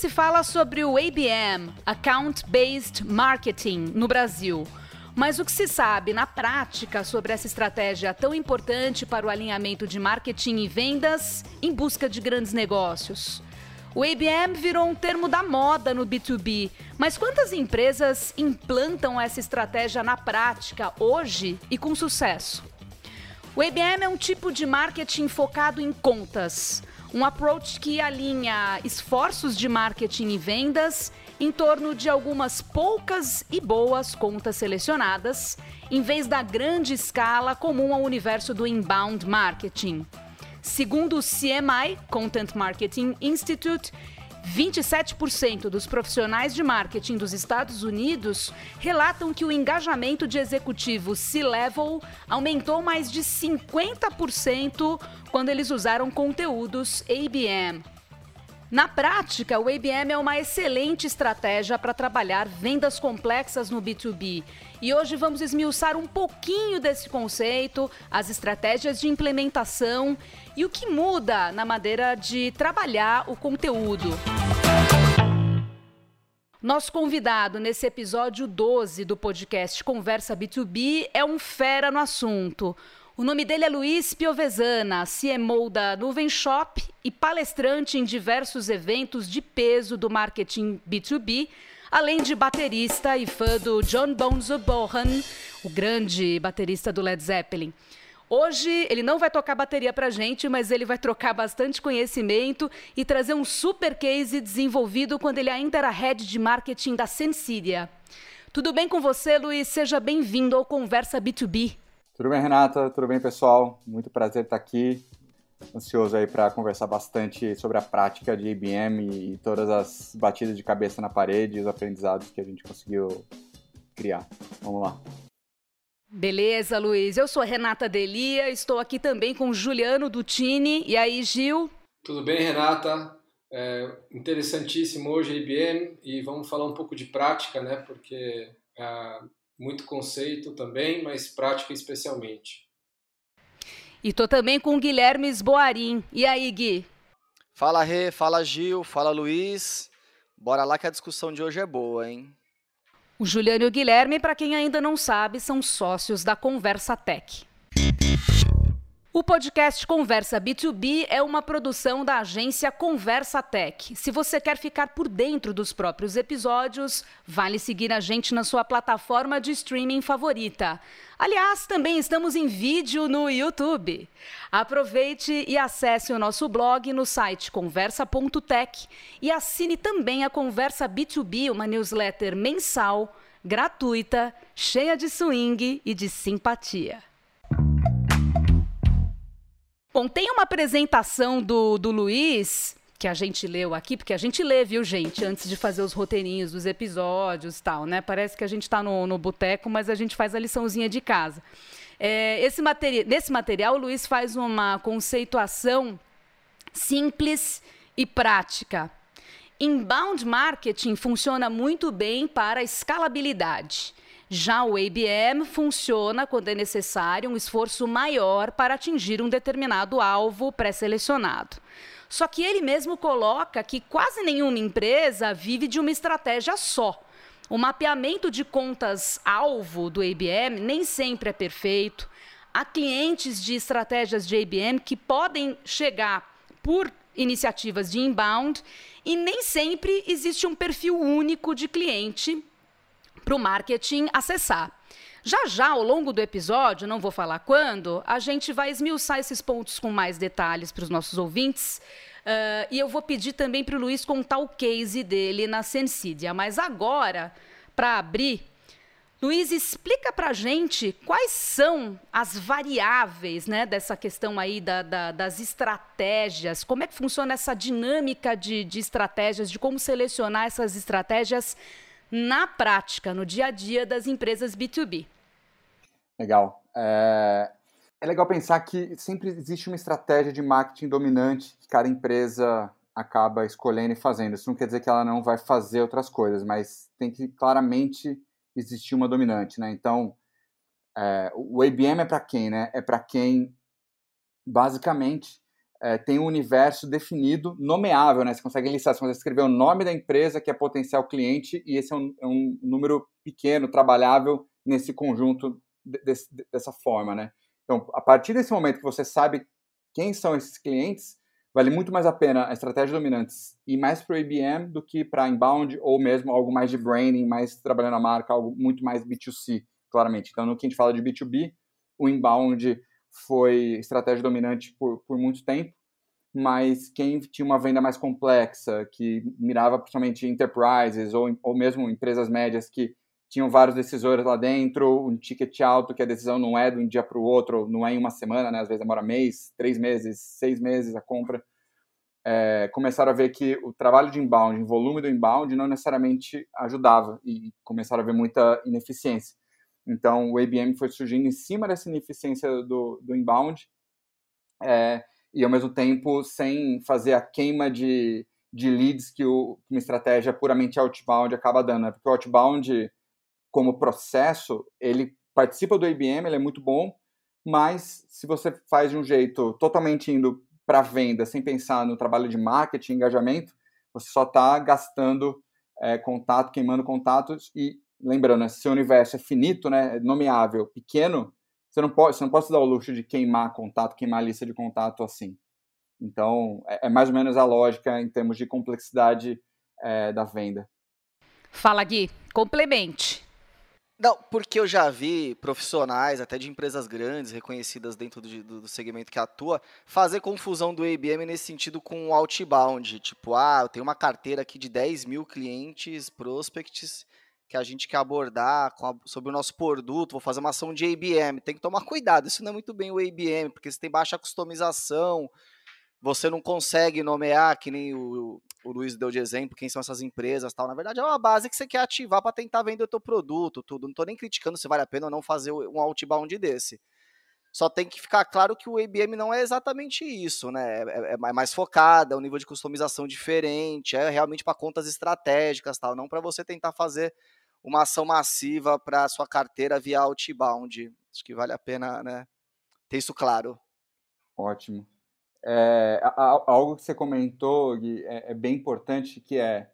se fala sobre o ABM, Account Based Marketing, no Brasil. Mas o que se sabe na prática sobre essa estratégia tão importante para o alinhamento de marketing e vendas em busca de grandes negócios? O ABM virou um termo da moda no B2B, mas quantas empresas implantam essa estratégia na prática hoje e com sucesso? O ABM é um tipo de marketing focado em contas, um approach que alinha esforços de marketing e vendas em torno de algumas poucas e boas contas selecionadas, em vez da grande escala comum ao universo do inbound marketing. Segundo o CMI, Content Marketing Institute, 27% dos profissionais de marketing dos Estados Unidos relatam que o engajamento de executivos C-level aumentou mais de 50% quando eles usaram conteúdos ABM. Na prática, o ABM é uma excelente estratégia para trabalhar vendas complexas no B2B. E hoje vamos esmiuçar um pouquinho desse conceito, as estratégias de implementação e o que muda na maneira de trabalhar o conteúdo. Nosso convidado nesse episódio 12 do podcast Conversa B2B é um fera no assunto. O nome dele é Luiz Piovesana, CMO da Nuvem Shop e palestrante em diversos eventos de peso do marketing B2B, além de baterista e fã do John Bonzo Bohan, o grande baterista do Led Zeppelin. Hoje ele não vai tocar bateria pra gente, mas ele vai trocar bastante conhecimento e trazer um super case desenvolvido quando ele ainda era head de marketing da Sensidia. Tudo bem com você, Luiz? Seja bem-vindo ao Conversa B2B. Tudo bem, Renata? Tudo bem, pessoal? Muito prazer estar aqui. Ansioso aí para conversar bastante sobre a prática de IBM e todas as batidas de cabeça na parede os aprendizados que a gente conseguiu criar. Vamos lá. Beleza, Luiz. Eu sou Renata Delia, estou aqui também com Juliano Dutini. E aí, Gil? Tudo bem, Renata? É interessantíssimo hoje a IBM e vamos falar um pouco de prática, né? Porque é, muito conceito também, mas prática especialmente. E tô também com o Guilherme Esboarim. E aí, Gui? Fala, Rê, fala, Gil, fala, Luiz. Bora lá que a discussão de hoje é boa, hein? O Juliano e o Guilherme, para quem ainda não sabe, são sócios da Conversa Tech. O podcast Conversa B2B é uma produção da agência Conversa Tech. Se você quer ficar por dentro dos próprios episódios, vale seguir a gente na sua plataforma de streaming favorita. Aliás, também estamos em vídeo no YouTube. Aproveite e acesse o nosso blog no site conversa.tech e assine também a Conversa B2B, uma newsletter mensal, gratuita, cheia de swing e de simpatia. Bom, tem uma apresentação do, do Luiz que a gente leu aqui, porque a gente lê, viu, gente, antes de fazer os roteirinhos dos episódios e tal, né? Parece que a gente está no, no boteco, mas a gente faz a liçãozinha de casa. É, esse materi nesse material, o Luiz faz uma conceituação simples e prática. Inbound marketing funciona muito bem para escalabilidade. Já o ABM funciona quando é necessário um esforço maior para atingir um determinado alvo pré-selecionado. Só que ele mesmo coloca que quase nenhuma empresa vive de uma estratégia só. O mapeamento de contas-alvo do ABM nem sempre é perfeito. Há clientes de estratégias de ABM que podem chegar por iniciativas de inbound e nem sempre existe um perfil único de cliente para o marketing acessar. Já já, ao longo do episódio, não vou falar quando, a gente vai esmiuçar esses pontos com mais detalhes para os nossos ouvintes. Uh, e eu vou pedir também para o Luiz contar o case dele na Sensidia. Mas agora, para abrir, Luiz, explica para a gente quais são as variáveis né, dessa questão aí da, da, das estratégias, como é que funciona essa dinâmica de, de estratégias, de como selecionar essas estratégias na prática, no dia a dia das empresas B2B. Legal. É, é legal pensar que sempre existe uma estratégia de marketing dominante que cada empresa acaba escolhendo e fazendo. Isso não quer dizer que ela não vai fazer outras coisas, mas tem que claramente existir uma dominante, né? Então, é, o ABM é para quem, né? É para quem basicamente é, tem um universo definido, nomeável, né? Você consegue listar, você consegue escrever o nome da empresa que é potencial cliente e esse é um, é um número pequeno, trabalhável nesse conjunto de, de, dessa forma, né? Então, a partir desse momento que você sabe quem são esses clientes, vale muito mais a pena a estratégia dominantes ir mais para o IBM do que para inbound ou mesmo algo mais de branding, mais trabalhando a marca, algo muito mais B2C, claramente. Então, no que a gente fala de B2B, o inbound foi estratégia dominante por, por muito tempo, mas quem tinha uma venda mais complexa, que mirava principalmente enterprises ou, ou mesmo empresas médias que tinham vários decisores lá dentro, um ticket alto, que a decisão não é de um dia para o outro, não é em uma semana, né? às vezes demora mês, três meses, seis meses a compra. É, começaram a ver que o trabalho de inbound, o volume do inbound, não necessariamente ajudava e começaram a ver muita ineficiência. Então, o ABM foi surgindo em cima dessa ineficiência do, do inbound é, e, ao mesmo tempo, sem fazer a queima de, de leads que o, uma estratégia puramente outbound acaba dando. Né? Porque o outbound, como processo, ele participa do ABM, ele é muito bom, mas se você faz de um jeito totalmente indo para venda, sem pensar no trabalho de marketing, engajamento, você só está gastando é, contato, queimando contatos e lembrando, se o universo é finito, né, é nomeável, pequeno, você não pode, você não pode se dar o luxo de queimar contato, queimar a lista de contato assim. Então, é, é mais ou menos a lógica em termos de complexidade é, da venda. Fala, Gui. Complemente. Não, porque eu já vi profissionais, até de empresas grandes, reconhecidas dentro do, do, segmento que atua, fazer confusão do ABM nesse sentido com o outbound. Tipo, ah, eu tenho uma carteira aqui de 10 mil clientes, prospects, que a gente quer abordar a, sobre o nosso produto, vou fazer uma ação de ABM. Tem que tomar cuidado, isso não é muito bem o ABM, porque você tem baixa customização, você não consegue nomear, que nem o, o Luiz deu de exemplo, quem são essas empresas tal. Na verdade, é uma base que você quer ativar para tentar vender o teu produto, tudo. Não estou nem criticando se vale a pena ou não fazer um outbound desse. Só tem que ficar claro que o ABM não é exatamente isso, né? É, é, é mais focada, é um nível de customização diferente, é realmente para contas estratégicas, tal, não para você tentar fazer uma ação massiva para sua carteira via outbound. Acho que vale a pena né, ter isso claro. Ótimo. É, algo que você comentou, Gui, é, é bem importante, que é,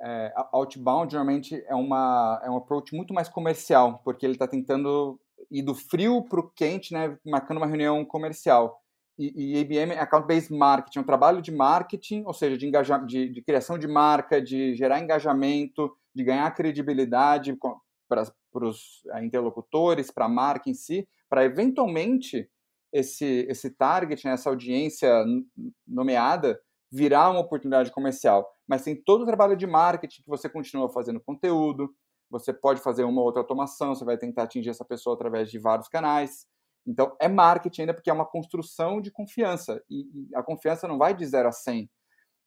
é, outbound normalmente é, uma, é um approach muito mais comercial, porque ele está tentando ir do frio para o quente, né, marcando uma reunião comercial. E, e IBM é account-based marketing, é um trabalho de marketing, ou seja, de, engaja, de, de criação de marca, de gerar engajamento, de ganhar credibilidade para os eh, interlocutores, para a marca em si, para eventualmente esse, esse target, né, essa audiência nomeada, virar uma oportunidade comercial. Mas tem todo o trabalho de marketing que você continua fazendo conteúdo, você pode fazer uma ou outra automação, você vai tentar atingir essa pessoa através de vários canais. Então, é marketing ainda porque é uma construção de confiança. E, e a confiança não vai de 0 a 100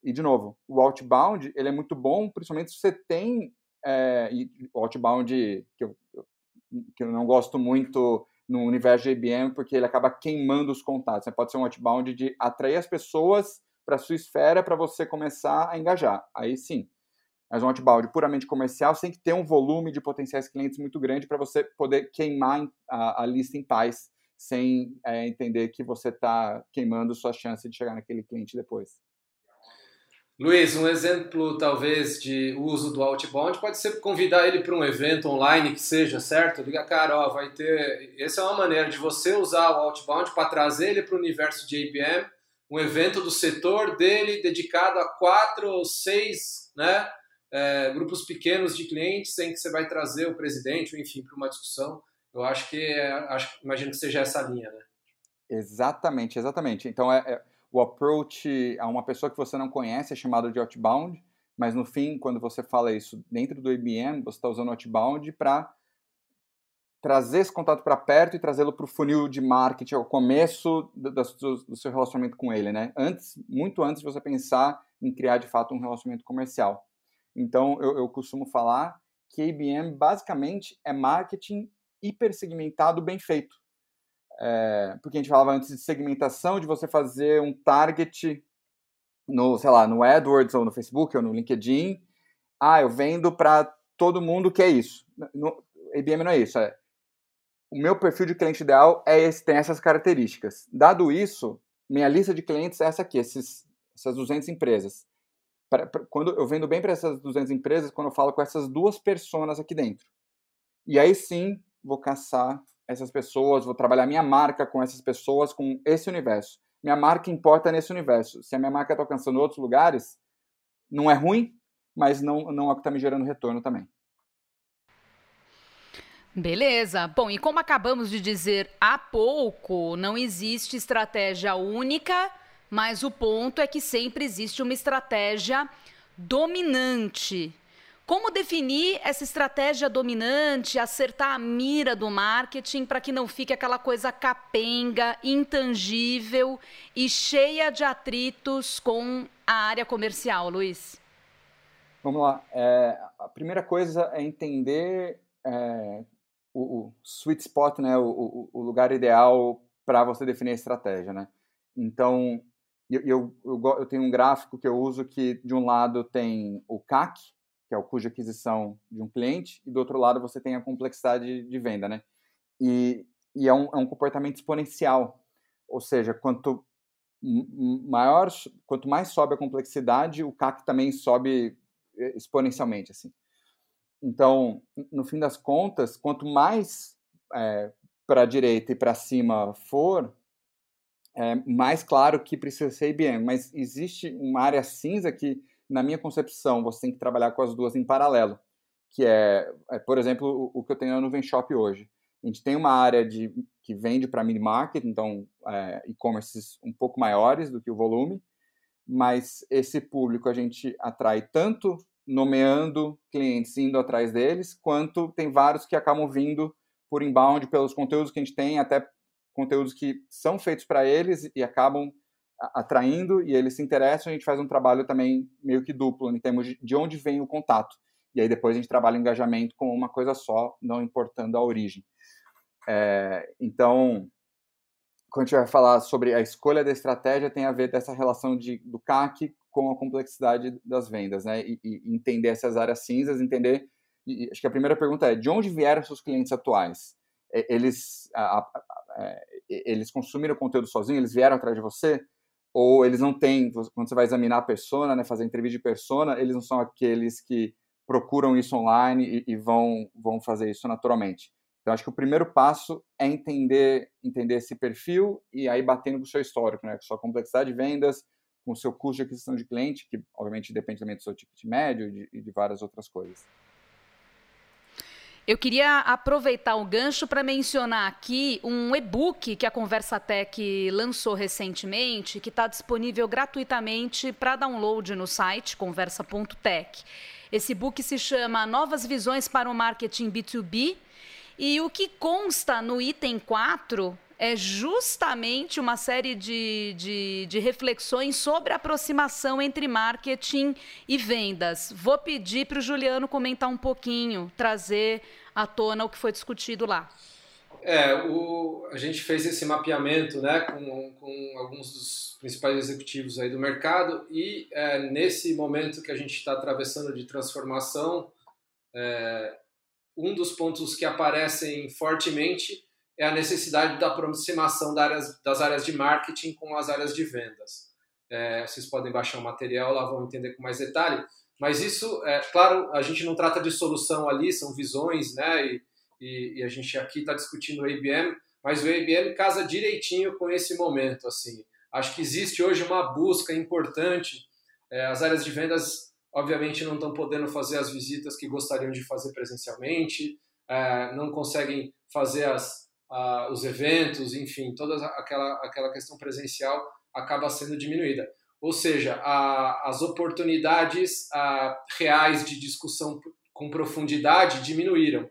e, de novo, o outbound ele é muito bom, principalmente se você tem. É, o outbound, que eu, que eu não gosto muito no universo de IBM, porque ele acaba queimando os contatos. Você pode ser um outbound de atrair as pessoas para sua esfera para você começar a engajar. Aí sim. Mas um outbound puramente comercial, você tem que ter um volume de potenciais clientes muito grande para você poder queimar a, a, lista em paz, sem é, entender que você está queimando sua chance de chegar naquele cliente depois. Luiz, um exemplo talvez de uso do outbound pode ser convidar ele para um evento online que seja, certo? Liga, cara, ó, vai ter. Essa é uma maneira de você usar o outbound para trazer ele para o universo de ABM, um evento do setor dele dedicado a quatro ou seis né, é, grupos pequenos de clientes em que você vai trazer o presidente, enfim, para uma discussão. Eu acho que, é, acho, imagino que seja essa linha, né? Exatamente, exatamente. Então é, é o approach a uma pessoa que você não conhece é chamado de outbound, mas no fim, quando você fala isso dentro do IBM, você está usando outbound para trazer esse contato para perto e trazê-lo para o funil de marketing, ao começo do, do, do, seu relacionamento com ele, né? Antes, muito antes de você pensar em criar de fato um relacionamento comercial. Então, eu, eu costumo falar que IBM basicamente é marketing hipersegmentado bem feito. É, porque a gente falava antes de segmentação, de você fazer um target no, sei lá, no AdWords ou no Facebook ou no LinkedIn. Ah, eu vendo para todo mundo que é isso. No, IBM não é isso. É, o meu perfil de cliente ideal é esse, tem essas características. Dado isso, minha lista de clientes é essa aqui, esses, essas 200 empresas. Pra, pra, quando eu vendo bem para essas 200 empresas, quando eu falo com essas duas pessoas aqui dentro. E aí sim, vou caçar essas pessoas, vou trabalhar minha marca com essas pessoas, com esse universo. Minha marca importa nesse universo. Se a minha marca está alcançando outros lugares, não é ruim, mas não, não é o que está me gerando retorno também. Beleza. Bom, e como acabamos de dizer há pouco, não existe estratégia única, mas o ponto é que sempre existe uma estratégia dominante. Como definir essa estratégia dominante, acertar a mira do marketing para que não fique aquela coisa capenga, intangível e cheia de atritos com a área comercial, Luiz? Vamos lá. É, a primeira coisa é entender é, o, o, sweet spot, né, o, o lugar ideal para você definir a estratégia, né? Então, eu, eu, eu, eu tenho um gráfico que eu uso que de um lado tem o CAC, que é o custo de aquisição de um cliente, e do outro lado você tem a complexidade de venda, né? E, e é, um, é um comportamento exponencial, ou seja, quanto maior, quanto mais sobe a complexidade, o CAC também sobe eh, exponencialmente, assim. Então, no fim das contas, quanto mais é, para a direita e para cima for, é mais claro que precisa ser IBM. Mas existe uma área cinza que, na minha concepção, você tem que trabalhar com as duas em paralelo, que é, é por exemplo, o, o, que eu tenho no Venshop hoje. A gente tem uma área de, que vende para mid-market, então é, e-commerces um pouco maiores do que o volume, mas esse público a gente atrai tanto nomeando clientes, indo atrás deles, quanto tem vários que acabam vindo por inbound pelos conteúdos que a gente tem, até conteúdos que são feitos para eles e acabam atraindo e eles se interessam, a gente faz um trabalho também meio que duplo, em termos de onde vem o contato. E aí depois a gente trabalha engajamento com uma coisa só, não importando a origem. É, então, quando a gente vai falar sobre a escolha da estratégia, tem a ver dessa relação de, do CAC com a complexidade das vendas, né? E, e entender essas áreas cinzas, entender. E, acho que a primeira pergunta é: de onde vieram seus clientes atuais? Eles, a, a, a, é, eles consumiram conteúdo sozinhos? Eles vieram atrás de você? Ou eles não têm? Quando você vai examinar a persona, né, fazer entrevista de persona, eles não são aqueles que procuram isso online e, e vão, vão fazer isso naturalmente. Então, acho que o primeiro passo é entender, entender esse perfil e aí batendo com o seu histórico, né? com sua complexidade de vendas, com o seu custo de aquisição de cliente, que obviamente depende também do seu ticket médio e de, de várias outras coisas. Eu queria aproveitar o gancho para mencionar aqui um e-book que a Conversa Tech lançou recentemente, que está disponível gratuitamente para download no site conversa.tech. Esse e-book se chama Novas Visões para o Marketing B2B e o que consta no item 4 é justamente uma série de, de, de, reflexões sobre a aproximação entre marketing e vendas. Vou pedir para o Juliano comentar um pouquinho, trazer à tona o que foi discutido lá. É, o, a gente fez esse mapeamento né, com, com alguns dos principais executivos aí do mercado e é, nesse momento que a gente está atravessando de transformação, é, um dos pontos que aparecem fortemente é a necessidade da aproximação das áreas, de marketing com as áreas de vendas. É, vocês podem baixar o material lá, vão entender com mais detalhe. Mas isso, é claro, a gente não trata de solução ali, são visões, né? E, e, e a gente aqui está discutindo o IBM, mas o IBM casa direitinho com esse momento. Assim, acho que existe hoje uma busca importante. É, as áreas de vendas, obviamente, não estão podendo fazer as visitas que gostariam de fazer presencialmente, é, não conseguem fazer as os eventos, enfim, toda aquela, aquela questão presencial acaba sendo diminuída. Ou seja, a, as oportunidades uh, reais de discussão com profundidade diminuíram.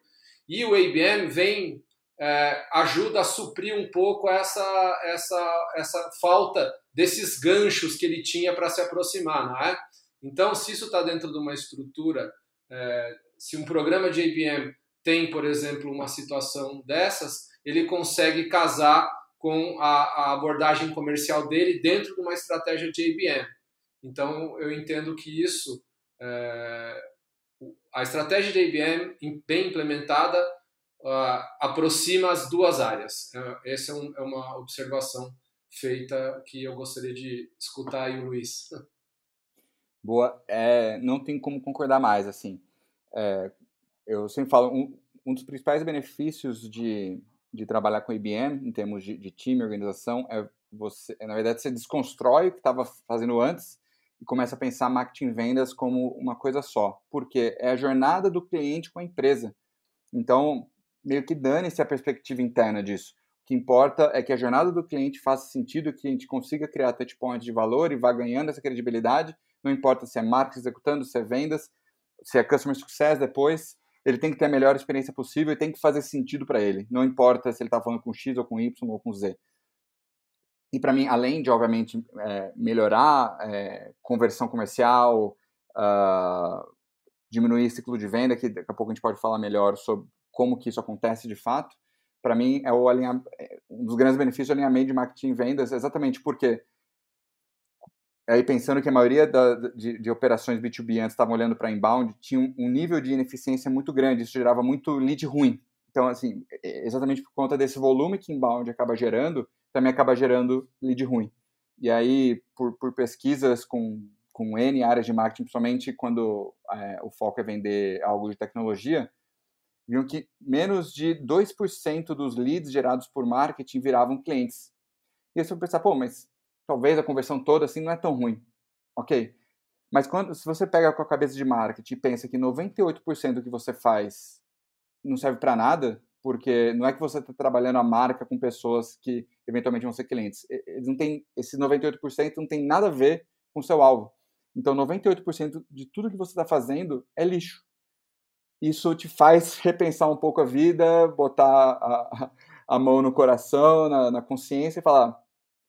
E o IBM vem, uh, ajuda a suprir um pouco essa, essa, essa falta desses ganchos que ele tinha para se aproximar, não é? Então, se isso está dentro de uma estrutura, é, se um programa de IBM tem, por exemplo, uma situação dessas, ele consegue casar com a, a abordagem comercial dele dentro de uma estratégia de IBM. Então, eu entendo que isso, é, a estratégia de IBM, bem implementada, uh, aproxima as duas áreas. É, essa é, um, é, uma observação feita que eu gostaria de escutar aí o Luiz. Boa, é, não tem como concordar mais, assim. É, eu sempre falo, um, um, dos principais benefícios de, de trabalhar com IBM, em termos de, de time, organização, é você, na verdade, você desconstrói o que estava fazendo antes e começa a pensar marketing vendas como uma coisa só, porque é a jornada do cliente com a empresa. Então, meio que dane-se a perspectiva interna disso. O que importa é que a jornada do cliente faça sentido, que a gente consiga criar touchpoints de valor e vá ganhando essa credibilidade. Não importa se é marketing executando, se é vendas, se é customer success depois, ele tem que ter a melhor experiência possível e tem que fazer sentido para ele. Não importa se ele está falando com X ou com Y ou com Z. E para mim, além de, obviamente, é, melhorar é, conversão comercial, uh, diminuir ciclo de venda, que daqui a pouco a gente pode falar melhor sobre como que isso acontece de fato, para mim é o alinha, é, um dos grandes benefícios do alinhamento de marketing e vendas, exatamente porque aí pensando que a maioria da, de, de, operações B2B antes estavam olhando para inbound, tinha um, um, nível de ineficiência muito grande, isso gerava muito lead ruim. Então, assim, exatamente por conta desse volume que inbound acaba gerando, também acaba gerando lead ruim. E aí, por, por pesquisas com, com N áreas de marketing, principalmente quando é, o foco é vender algo de tecnologia, viam que menos de 2% dos leads gerados por marketing viravam clientes. E aí você vai pensar, pô, mas talvez a conversão toda assim não é tão ruim. Ok. Mas quando, se você pega com a cabeça de marketing e pensa que 98% do que você faz não serve para nada, porque não é que você está trabalhando a marca com pessoas que eventualmente vão ser clientes. Eles não têm, esse 98% não tem nada a ver com o seu alvo. Então, 98% de tudo que você está fazendo é lixo. Isso te faz repensar um pouco a vida, botar a, a mão no coração, na, na consciência e falar: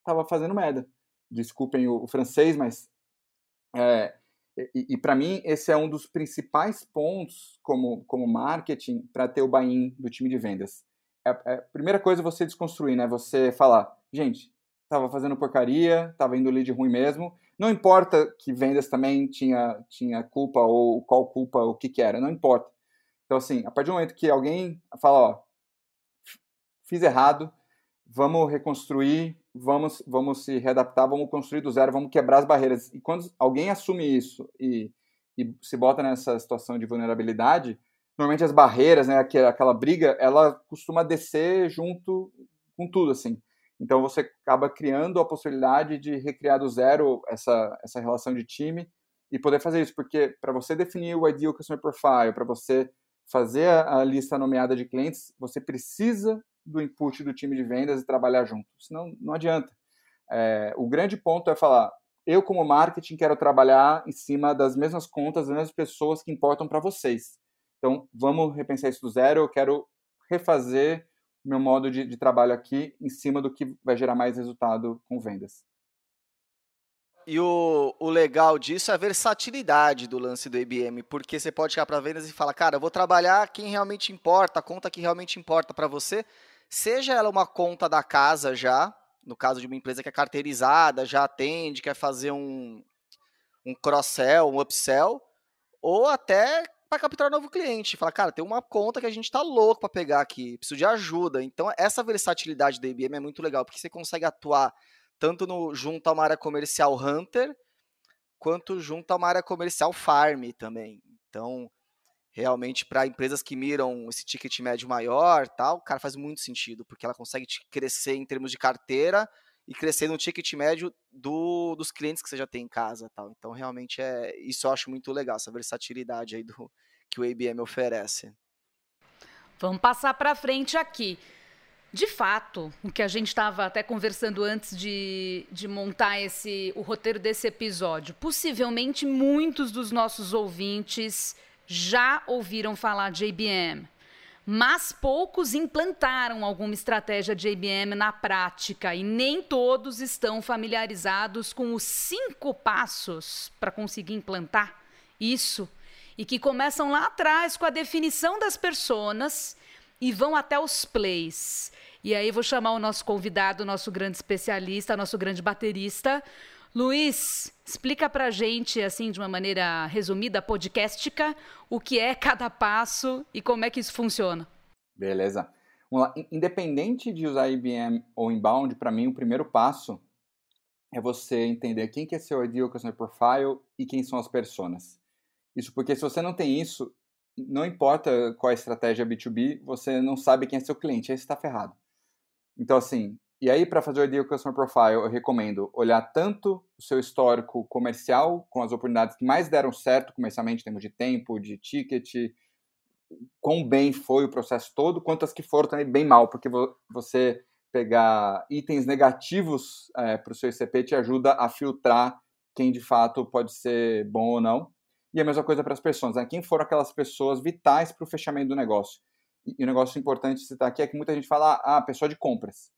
estava fazendo merda. Desculpem o, o francês, mas. É, e, e para mim, esse é um dos principais pontos como, como marketing para ter o buy-in do time de vendas. É, é, primeira coisa é você desconstruir, né? Você falar, gente, estava fazendo porcaria, estava indo lead ruim mesmo. Não importa que vendas também tinha, tinha culpa ou qual culpa, o que que era, não importa. Então, assim, a partir do momento que alguém fala, ó, fiz errado, vamos reconstruir, vamos, vamos se readaptar, vamos construir do zero, vamos quebrar as barreiras. E quando alguém assume isso e, e se bota nessa situação de vulnerabilidade, normalmente as barreiras, né, aquela, aquela briga, ela costuma descer junto com tudo, assim. Então você acaba criando a possibilidade de recriar do zero essa, essa relação de time e poder fazer isso, porque para você definir o ideal customer profile, para você fazer a, a lista nomeada de clientes, você precisa do input do time de vendas e trabalhar junto. Senão, não adianta. É, o grande ponto é falar: eu, como marketing, quero trabalhar em cima das mesmas contas, das mesmas pessoas que importam para vocês. Então, vamos repensar isso do zero. Eu quero refazer meu modo de, de trabalho aqui em cima do que vai gerar mais resultado com vendas. E o, o legal disso é a versatilidade do lance do IBM, porque você pode chegar para vendas e falar, cara, eu vou trabalhar quem realmente importa, a conta que realmente importa para você, seja ela uma conta da casa já, no caso de uma empresa que é carteirizada, já atende, quer fazer um, um cross-sell, um upsell, ou até para capturar novo cliente. Fala, cara, tem uma conta que a gente está louco para pegar aqui, preciso de ajuda. Então, essa versatilidade da IBM é muito legal, porque você consegue atuar tanto no, junto a uma área comercial Hunter, quanto junto a uma área comercial Farm também. Então, realmente para empresas que miram esse ticket médio maior, tal, cara, faz muito sentido, porque ela consegue crescer em termos de carteira e crescer no ticket médio do, dos clientes que você já tem em casa, tal. Então, realmente é isso eu acho muito legal, essa versatilidade aí do que o IBM oferece. Vamos passar para frente aqui. De fato, o que a gente estava até conversando antes de, de montar esse o roteiro desse episódio, possivelmente muitos dos nossos ouvintes já ouviram falar de IBM, mas poucos implantaram alguma estratégia de IBM na prática e nem todos estão familiarizados com os cinco passos para conseguir implantar isso e que começam lá atrás com a definição das personas e vão até os plays. E aí vou chamar o nosso convidado, nosso grande especialista, nosso grande baterista, Luiz, explica pra gente, assim, de uma maneira resumida, podcastica, o que é cada passo e como é que isso funciona. Beleza. Vamos lá. Independente de usar IBM ou inbound, para mim o primeiro passo é você entender quem que é seu ideal customer profile e quem são as personas. Isso porque se você não tem isso, não importa qual é a estratégia B2B, você não sabe quem é seu cliente, aí você está ferrado. Então, assim, e aí para fazer o ideal customer profile, eu recomendo olhar tanto o seu histórico comercial, com as oportunidades que mais deram certo comercialmente, em termos de tempo, de ticket, quão bem foi o processo todo, quanto as que foram também bem mal, porque você pegar itens negativos é, para o seu ICP te ajuda a filtrar quem de fato pode ser bom ou não. E a mesma coisa para as pessoas, né? quem foram aquelas pessoas vitais para o fechamento do negócio. E o um negócio importante de citar aqui é que muita gente fala, ah, pessoa de compras.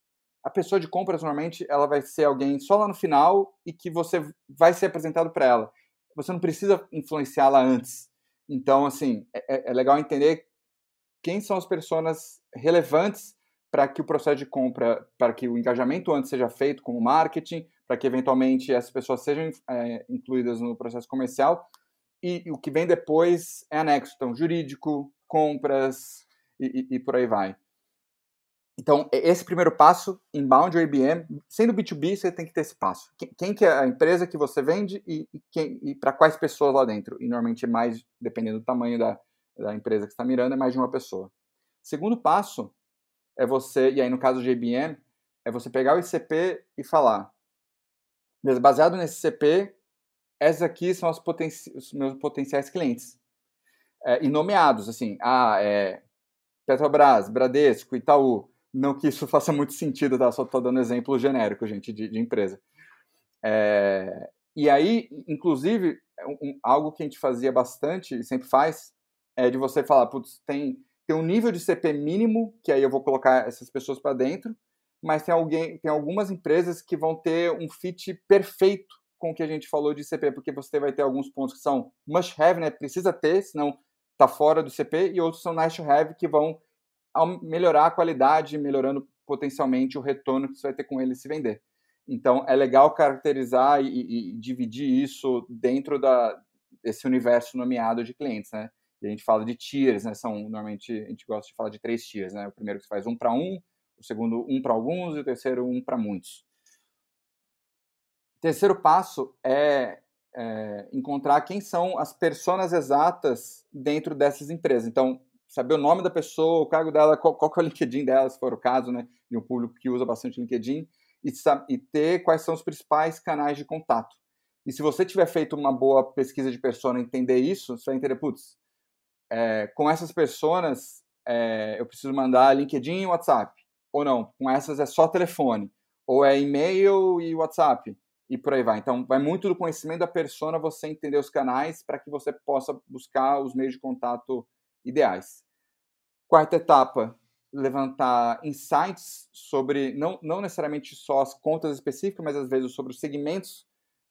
A pessoa de compras, normalmente, ela vai ser alguém só lá no final e que você vai ser apresentado para ela. Você não precisa influenciá-la antes. Então, assim, é, é, legal entender quem são as pessoas relevantes para que o processo de compra, para que o engajamento antes seja feito como marketing, para que eventualmente essas pessoas sejam é, incluídas no processo comercial. E, e, o que vem depois é anexo, então jurídico, compras e, e, e por aí vai. Então, esse primeiro passo, inbound ou IBM, sendo B2B, você tem que ter esse passo. Quem, que é a empresa que você vende e, e, e para quais pessoas lá dentro? E normalmente é mais, dependendo do tamanho da, da empresa que está mirando, é mais de uma pessoa. Segundo passo é você, e aí no caso de IBM, é você pegar o ICP e falar, baseado nesse ICP, esses aqui são os, os meus potenciais clientes. É, e nomeados, assim, ah, é Petrobras, Bradesco, Itaú, não que isso faça muito sentido, tá? Só estou dando exemplo genérico, gente, de, de empresa. É, e aí, inclusive, é um, algo que a gente fazia bastante e sempre faz é de você falar, putz, tem, tem um nível de CP mínimo, que aí eu vou colocar essas pessoas para dentro, mas tem alguém, tem algumas empresas que vão ter um fit perfeito com o que a gente falou de CP, porque você vai ter alguns pontos que são must have, né? Precisa ter, senão tá fora do CP, e outros são nice to have que vão melhorar a qualidade, melhorando potencialmente o retorno que você vai ter com ele se vender. Então, é legal caracterizar e, e dividir isso dentro da, desse universo nomeado de clientes, né? E a gente fala de tiers, né? São, normalmente, a gente gosta de falar de três tiers, né? O primeiro que você faz um para um, o segundo um para alguns e o terceiro um para muitos. O terceiro passo é, é, encontrar quem são as pessoas exatas dentro dessas empresas. Então, saber o nome da pessoa, o cargo dela, qual, qual é o LinkedIn dela, se for o caso, né, de um público que usa bastante LinkedIn, e, e ter quais são os principais canais de contato. E se você tiver feito uma boa pesquisa de persona entender isso, você vai entender, putz, é, com essas pessoas é, eu preciso mandar LinkedIn e WhatsApp. Ou não, com essas é só telefone. Ou é e-mail e WhatsApp. E por aí vai. Então, vai muito do conhecimento da persona você entender os canais para que você possa buscar os meios de contato ideais. Quarta etapa, levantar insights sobre, não, não necessariamente só as contas específicas, mas às vezes sobre os segmentos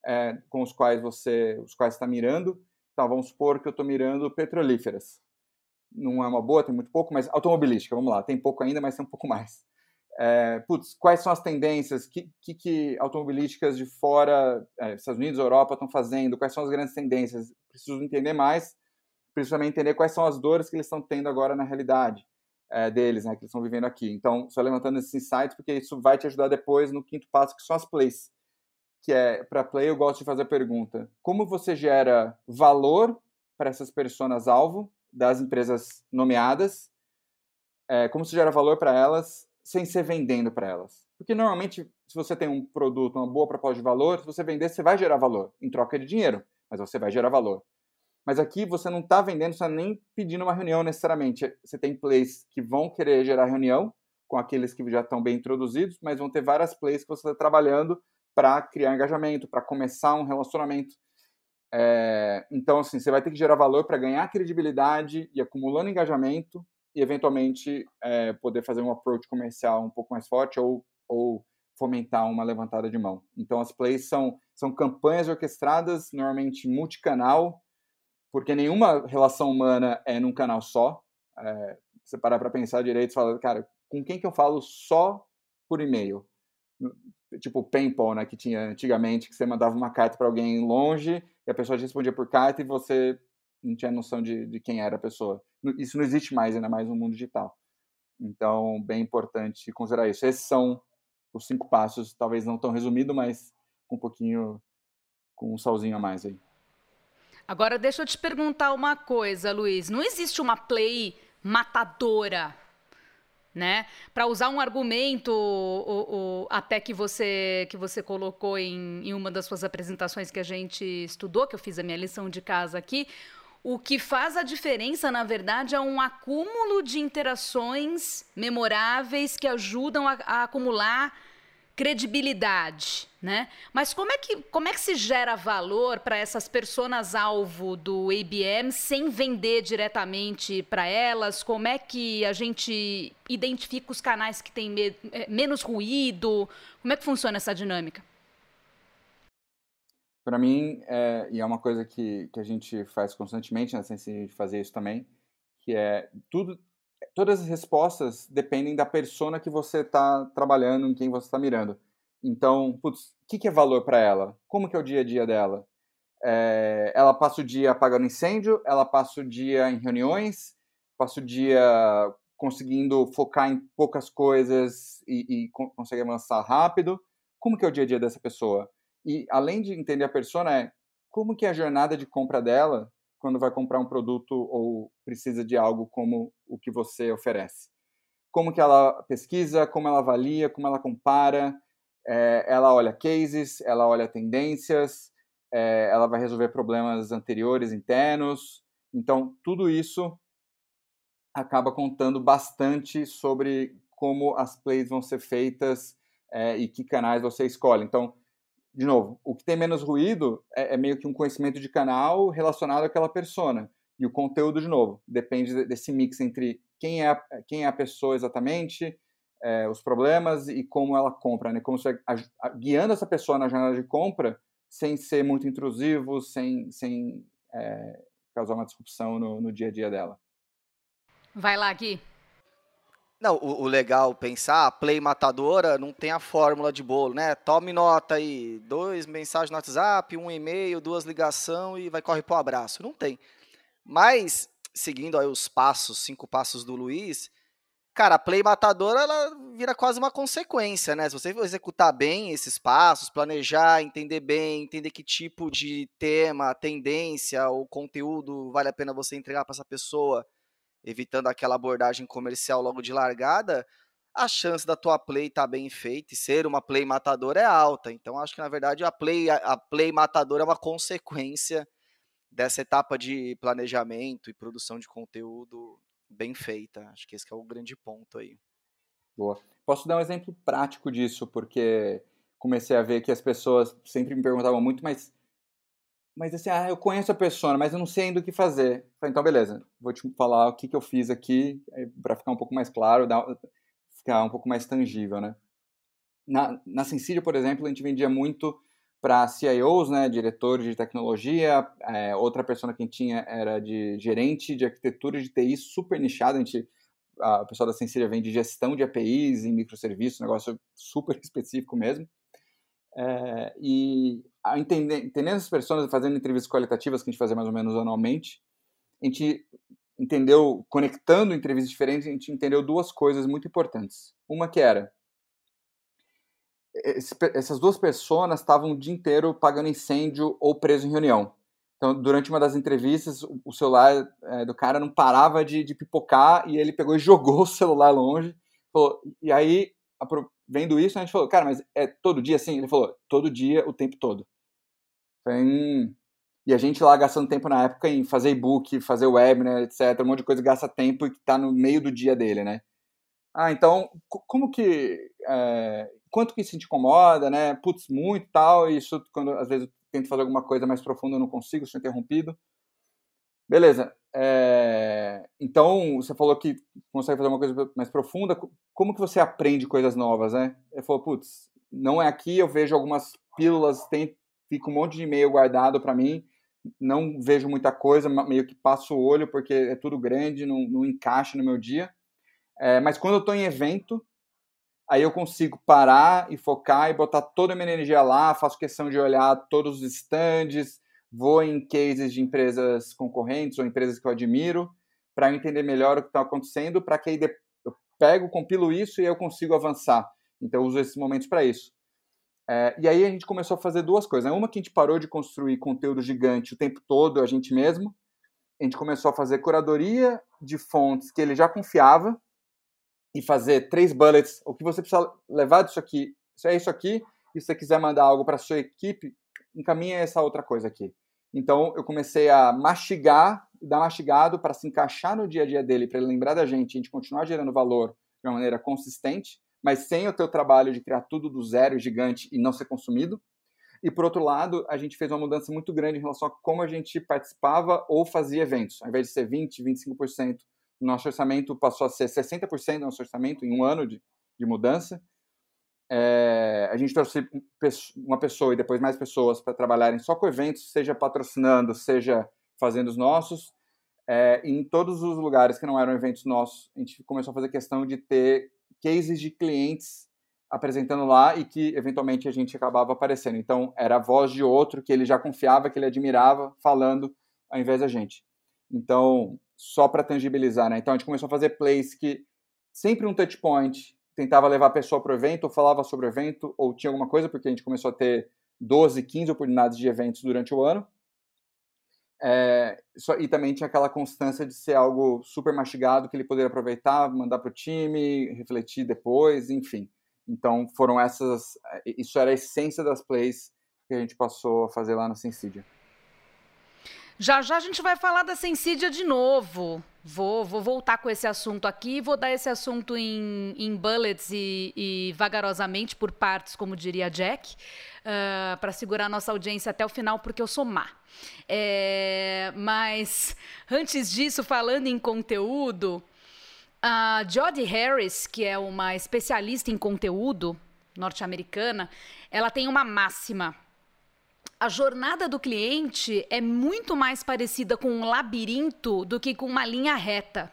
é, com os quais você os quais está mirando. Então, vamos supor que eu estou mirando petrolíferas. Não é uma boa, tem muito pouco, mas automobilística, vamos lá, tem pouco ainda, mas tem um pouco mais. É, putz, quais são as tendências? que, que, que automobilísticas de fora, é, Estados Unidos, Europa estão fazendo? Quais são as grandes tendências? Preciso entender mais principalmente entender quais são as dores que eles estão tendo agora na realidade é, deles, né, que eles estão vivendo aqui. Então, só levantando esses insights, porque isso vai te ajudar depois no quinto passo, que são as plays. Que é, para play, eu gosto de fazer a pergunta: como você gera valor para essas pessoas-alvo das empresas nomeadas? É, como você gera valor para elas sem ser vendendo para elas? Porque normalmente, se você tem um produto, uma boa proposta de valor, se você vender, você vai gerar valor em troca de dinheiro, mas você vai gerar valor. Mas aqui você não está vendendo, você está nem pedindo uma reunião necessariamente. Você tem plays que vão querer gerar reunião com aqueles que já estão bem introduzidos, mas vão ter várias plays que você está trabalhando para criar engajamento, para começar um relacionamento. É, então, assim, você vai ter que gerar valor para ganhar credibilidade e acumulando engajamento e, eventualmente, é, poder fazer um approach comercial um pouco mais forte ou, ou fomentar uma levantada de mão. Então, as plays são, são campanhas orquestradas, normalmente multicanal, porque nenhuma relação humana é num canal só. É, você parar para pensar direito fala, cara, com quem que eu falo só por e-mail? Tipo o paintball, né, que tinha antigamente, que você mandava uma carta para alguém longe e a pessoa te respondia por carta e você não tinha noção de, de quem era a pessoa. Isso não existe mais, ainda mais no mundo digital. Então, bem importante considerar isso. Esses são os cinco passos, talvez não tão resumido, mas um pouquinho, com um salzinho a mais aí. Agora, deixa eu te perguntar uma coisa, Luiz. Não existe uma play matadora né? Para usar um argumento o, o, até que você que você colocou em, em, uma das suas apresentações que a gente estudou, que eu fiz a minha lição de casa aqui, o que faz a diferença, na verdade, é um acúmulo de interações memoráveis que ajudam a, a acumular credibilidade, né? Mas como é que, como é que se gera valor para essas personas alvo do ABM sem vender diretamente para elas? Como é que a gente identifica os canais que têm me eh, menos ruído? Como é que funciona essa dinâmica? Para mim, é, e é uma coisa que, que a gente faz constantemente, na né, ciência de fazer isso também, que é tudo todas as respostas dependem da persona que você está trabalhando, em quem você está mirando. Então, putz, o que, que, é valor para ela? Como que é o dia a dia dela? É, ela passa o dia apagando incêndio, ela passa o dia em reuniões, passa o dia conseguindo focar em poucas coisas e, e consegue avançar rápido. Como que é o dia a dia dessa pessoa? E além de entender a persona, é como que é a jornada de compra dela quando vai comprar um produto ou precisa de algo como o que você oferece. Como que ela pesquisa, como ela avalia, como ela compara, é, ela olha cases, ela olha tendências, é, ela vai resolver problemas anteriores internos. Então, tudo isso acaba contando bastante sobre como as plays vão ser feitas é, e que canais você escolhe. Então, de novo, o que tem menos ruído é, é, meio que um conhecimento de canal relacionado àquela persona. E o conteúdo, de novo, depende desse mix entre quem é, quem é a pessoa exatamente, é, os problemas e como ela compra, né? Como você a, a, guiando essa pessoa na jornada de compra sem ser muito intrusivo, sem, sem é, causar uma disrupção no, no dia a dia dela. Vai lá, Gui. Não, o, o, legal pensar, a play matadora não tem a fórmula de bolo, né? Tome nota aí, dois mensagens no WhatsApp, um e-mail, duas ligação e vai correr pro abraço. Não tem. Mas, seguindo aí os passos, cinco passos do Luiz, cara, a play matadora ela vira quase uma consequência, né? Se você executar bem esses passos, planejar, entender bem, entender que tipo de tema, tendência ou conteúdo vale a pena você entregar para essa pessoa evitando aquela abordagem comercial logo de largada, a chance da tua play estar tá bem feita e ser uma play matadora é alta. Então acho que na verdade a play a play matadora é uma consequência dessa etapa de planejamento e produção de conteúdo bem feita. Acho que esse que é o grande ponto aí. Boa. Posso dar um exemplo prático disso, porque comecei a ver que as pessoas sempre me perguntavam muito, mas mas assim, ah, eu conheço a pessoa, mas eu não sei ainda o que fazer. Falei, então, beleza, vou te falar o que, que eu fiz aqui, para ficar um pouco mais claro, dar, ficar um pouco mais tangível, né? Na, na Sensidia, por exemplo, a gente vendia muito para CIOs, né, diretores de tecnologia, é, outra pessoa que a gente tinha era de gerente de arquitetura de TI, super nichado, a gente, a pessoa da Sensidia vem de gestão de APIs em microserviços, negócio super específico mesmo. É, e entender, entendendo as pessoas, fazendo entrevistas qualitativas que a gente fazia mais ou menos anualmente, a gente entendeu, conectando entrevistas diferentes, a gente entendeu duas coisas muito importantes. Uma que era, essas duas pessoas estavam o dia inteiro pagando incêndio ou preso em reunião. Então, durante uma das entrevistas, o celular é, do cara não parava de, de, pipocar e ele pegou e jogou o celular longe. Falou, e aí vendo isso, a gente falou, cara, mas é todo dia assim? Ele falou, todo dia, o tempo todo. E a gente lá gastando tempo na época em fazer e-book, fazer webinar, etc. Um monte de coisa gasta tempo e que tá no meio do dia dele, né? Ah, então, como que. É, quanto que isso te incomoda, né? Putz, muito tal. Isso, quando às vezes eu tento fazer alguma coisa mais profunda, eu não consigo, sou interrompido. Beleza. É, então, você falou que consegue fazer uma coisa mais profunda. Como que você aprende coisas novas, né? Ele falou, putz, não é aqui, eu vejo algumas pílulas, fica um monte de e-mail guardado para mim, não vejo muita coisa, meio que passo o olho porque é tudo grande, não, não encaixa no meu dia. É, mas quando eu estou em evento, aí eu consigo parar e focar e botar toda a minha energia lá, faço questão de olhar todos os stands, vou em cases de empresas concorrentes ou empresas que eu admiro, para entender melhor o que está acontecendo, para que aí eu pego, compilo isso e eu consigo avançar. Então, eu uso esses momentos para isso. É, e aí a gente começou a fazer duas coisas. Uma que a gente parou de construir conteúdo gigante o tempo todo, a gente mesmo. A gente começou a fazer curadoria de fontes que ele já confiava e fazer três bullets. O que você precisa levar disso aqui, isso é isso aqui. E se você quiser mandar algo para sua equipe, encaminha essa outra coisa aqui. Então eu comecei a mastigar, dar mastigado para se encaixar no dia a dia dele, para ele lembrar da gente, a gente continuar gerando valor de uma maneira consistente mas sem o teu trabalho de criar tudo do zero, gigante e não ser consumido. E por outro lado, a gente fez uma mudança muito grande em relação a como a gente participava ou fazia eventos. Ao invés de ser 20, 25%, o nosso orçamento passou a ser 60% do nosso orçamento em um ano de, de mudança. É, a gente trouxe uma pessoa e depois mais pessoas para trabalharem só com eventos, seja patrocinando, seja fazendo os nossos. É, em todos os lugares que não eram eventos nossos, a gente começou a fazer questão de ter cases de clientes apresentando lá e que eventualmente a gente acabava aparecendo. Então, era a voz de outro que ele já confiava, que ele admirava, falando ao invés da gente. Então, só para tangibilizar, né? Então, a gente começou a fazer plays que sempre um touch point tentava levar a pessoa para o evento, ou falava sobre o evento, ou tinha alguma coisa, porque a gente começou a ter 12, 15 oportunidades de eventos durante o ano. É, só, e também tinha aquela constância de ser algo super mastigado que ele poderia aproveitar, mandar para o time, refletir depois, enfim. Então foram essas. Isso era a essência das plays que a gente passou a fazer lá na Sensidia. Já já a gente vai falar da Sensidia de novo. Vou, vou voltar com esse assunto aqui, vou dar esse assunto em, em bullets e, e vagarosamente por partes, como diria Jack, uh, ah, para segurar nossa audiência até o final, porque eu sou má. É, mas antes disso, falando em conteúdo, a Jodie Harris, que é uma especialista em conteúdo norte-americana, ela tem uma máxima a jornada do cliente é muito mais parecida com um labirinto do que com uma linha reta.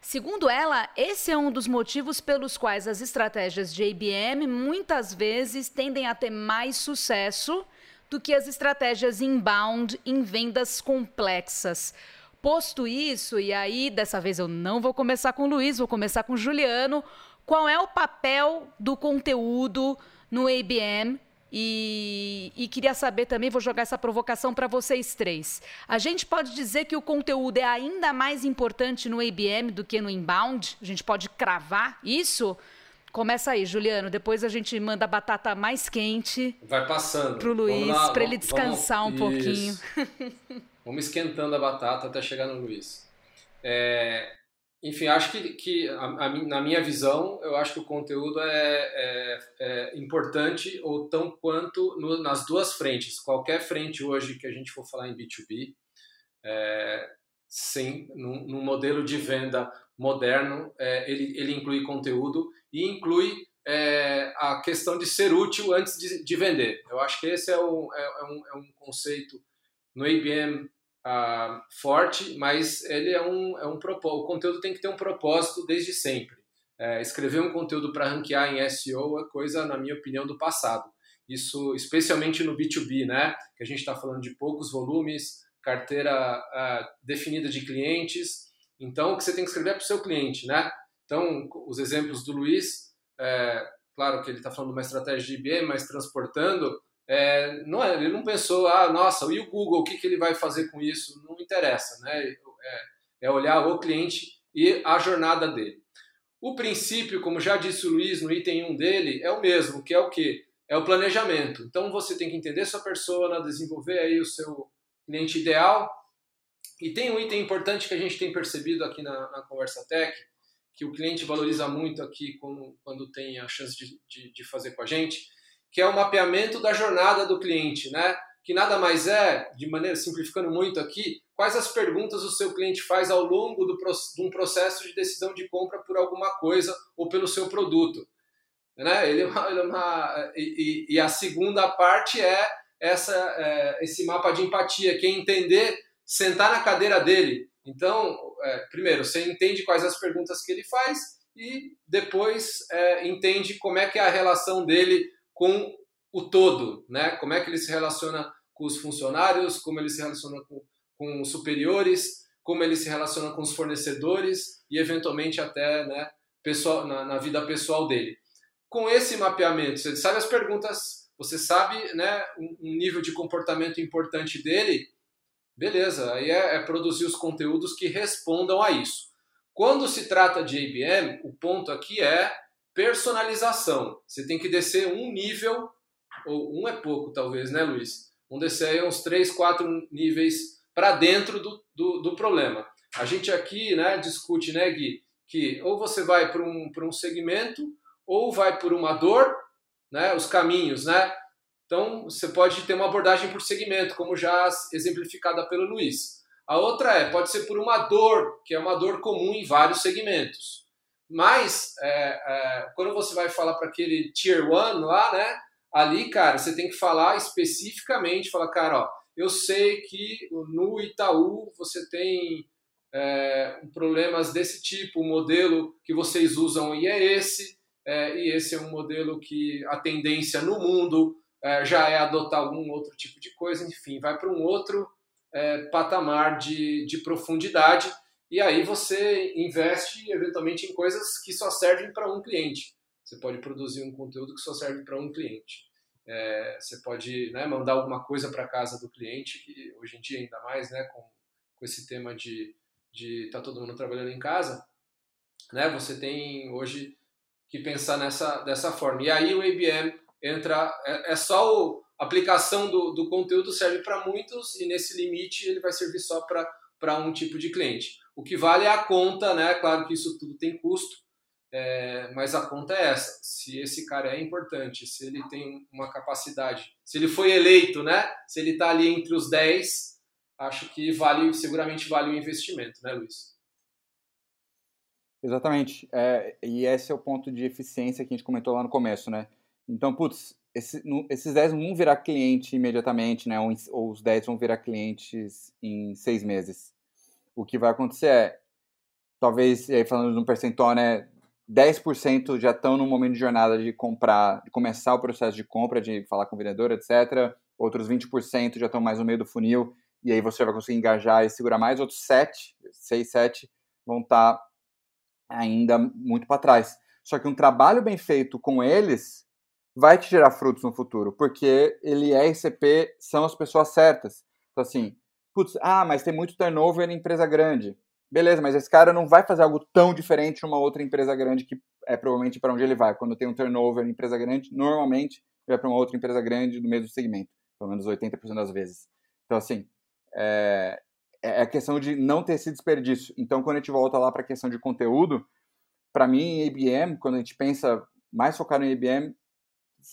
Segundo ela, esse é um dos motivos pelos quais as estratégias de ABM muitas vezes tendem a ter mais sucesso do que as estratégias inbound em vendas complexas. Posto isso, e aí dessa vez eu não vou começar com o Luiz, vou começar com o Juliano. Qual é o papel do conteúdo no ABM e, e, queria saber também, vou jogar essa provocação para vocês três. A gente pode dizer que o conteúdo é ainda mais importante no ABM do que no inbound? A gente pode cravar isso? Começa aí, Juliano. Depois a gente manda a batata mais quente. Vai passando. Pro Luiz, para ele descansar vamos, um pouquinho. vamos esquentando a batata até chegar no Luiz. É, enfim, acho que, que a, a, na minha visão, eu acho que o conteúdo é, é, é importante ou tão quanto no, nas duas frentes. Qualquer frente hoje que a gente for falar em B2B, é, sim, num, num, modelo de venda moderno, é, ele, ele inclui conteúdo e inclui é, a questão de ser útil antes de, de vender. Eu acho que esse é, o, é, é um, é um conceito no IBM uh, forte, mas ele é um, é um. O conteúdo tem que ter um propósito desde sempre. É, escrever um conteúdo para ranquear em SEO é coisa, na minha opinião, do passado. Isso, especialmente no B2B, né? Que a gente está falando de poucos volumes, carteira uh, definida de clientes. Então, o que você tem que escrever é para o seu cliente, né? Então, os exemplos do Luiz, é, claro que ele está falando de uma estratégia de IBM, mas transportando, é, não é, ele não pensou, ah, nossa, e o Google, o que, que ele vai fazer com isso? Não interessa, né? É, é olhar o cliente e a jornada dele. O princípio, como já disse o Luiz no item 1 dele, é o mesmo, que é o que? É o planejamento. Então você tem que entender sua persona, desenvolver aí o seu cliente ideal. E tem um item importante que a gente tem percebido aqui na, na Conversa Tech, que o cliente valoriza muito aqui quando, quando tem a chance de, de, de fazer com a gente, que é o mapeamento da jornada do cliente, né? Que nada mais é, de maneira simplificando muito aqui, quais as perguntas o seu cliente faz ao longo do, de um processo de decisão de compra por alguma coisa ou pelo seu produto. Né? Ele, é ele é uma, e, e, a segunda parte é, essa, é, esse mapa de empatia, que é entender, sentar na cadeira dele. Então, é, primeiro, você entende quais as perguntas que ele faz e depois é, entende como é que é a relação dele com o todo, né? Como é que ele se relaciona com os funcionários, como ele se relaciona com, com os superiores, como ele se relaciona com os fornecedores e eventualmente até, né, pessoal, na, na vida pessoal dele. Com esse mapeamento, você sabe as perguntas, você sabe né, um, um nível de comportamento importante dele, beleza, aí é, é produzir os conteúdos que respondam a isso. Quando se trata de ABM, o ponto aqui é personalização. Você tem que descer um nível, ou um é pouco talvez, né, Luiz? Vamos descer aí uns três, quatro níveis para dentro do, do, do, problema. A gente aqui né, discute, né, Gui, que ou você vai para um, um segmento, ou vai por uma dor, né, os caminhos, né? Então, você pode ter uma abordagem por segmento, como já exemplificada pelo Luiz. A outra é, pode ser por uma dor, que é uma dor comum em vários segmentos. Mas, é, é, quando você vai falar para aquele Tier 1 lá, né? Ali, cara, você tem que falar especificamente, falar, cara, ó, eu sei que no Itaú você tem é, problemas desse tipo, o modelo que vocês usam e é esse, é, e esse é um modelo que a tendência no mundo é, já é adotar algum outro tipo de coisa, enfim, vai para um outro é, patamar de, de profundidade e aí você investe eventualmente em coisas que só servem para um cliente. Você pode produzir um conteúdo que só serve para um cliente. É, você pode né, mandar alguma coisa para casa do cliente, que hoje em dia ainda mais, né, com, com esse tema de de tá todo mundo trabalhando em casa, né? Você tem hoje que pensar nessa dessa forma. E aí o ABM entra é, é só a aplicação do, do conteúdo serve para muitos e nesse limite ele vai servir só para para um tipo de cliente. O que vale é a conta, né? Claro que isso tudo tem custo, é, mas a conta é essa. Se esse cara é importante, se ele tem uma capacidade, se ele foi eleito, né? Se ele está ali entre os 10, acho que vale, seguramente vale o investimento, né, Luiz? Exatamente. É, e esse é o ponto de eficiência que a gente comentou lá no começo, né? Então, putz, esse, esses 10 vão virar cliente imediatamente, né? Ou, ou, os 10 vão virar clientes em seis meses. O que vai acontecer é, talvez, aí falando de um percentual, né? 10% já estão no momento de jornada de comprar, de começar o processo de compra, de falar com o vendedor, etc. Outros 20% já estão mais no meio do funil, e aí você vai conseguir engajar e segurar mais. Outros 7, 6, 7 vão estar tá ainda muito para trás. Só que um trabalho bem feito com eles vai te gerar frutos no futuro, porque ele é ICP, são as pessoas certas. Então, assim, putz, ah, mas tem muito turnover em empresa grande. Beleza, mas esse cara não vai fazer algo tão diferente numa outra empresa grande que é provavelmente para onde ele vai. Quando tem um turnover em empresa grande, normalmente vai para uma outra empresa grande do mesmo segmento, pelo menos 80% das vezes. Então, assim, é, é a questão de não ter esse desperdício. Então, quando a gente volta lá para a questão de conteúdo, para mim, em IBM, quando a gente pensa mais focado em IBM,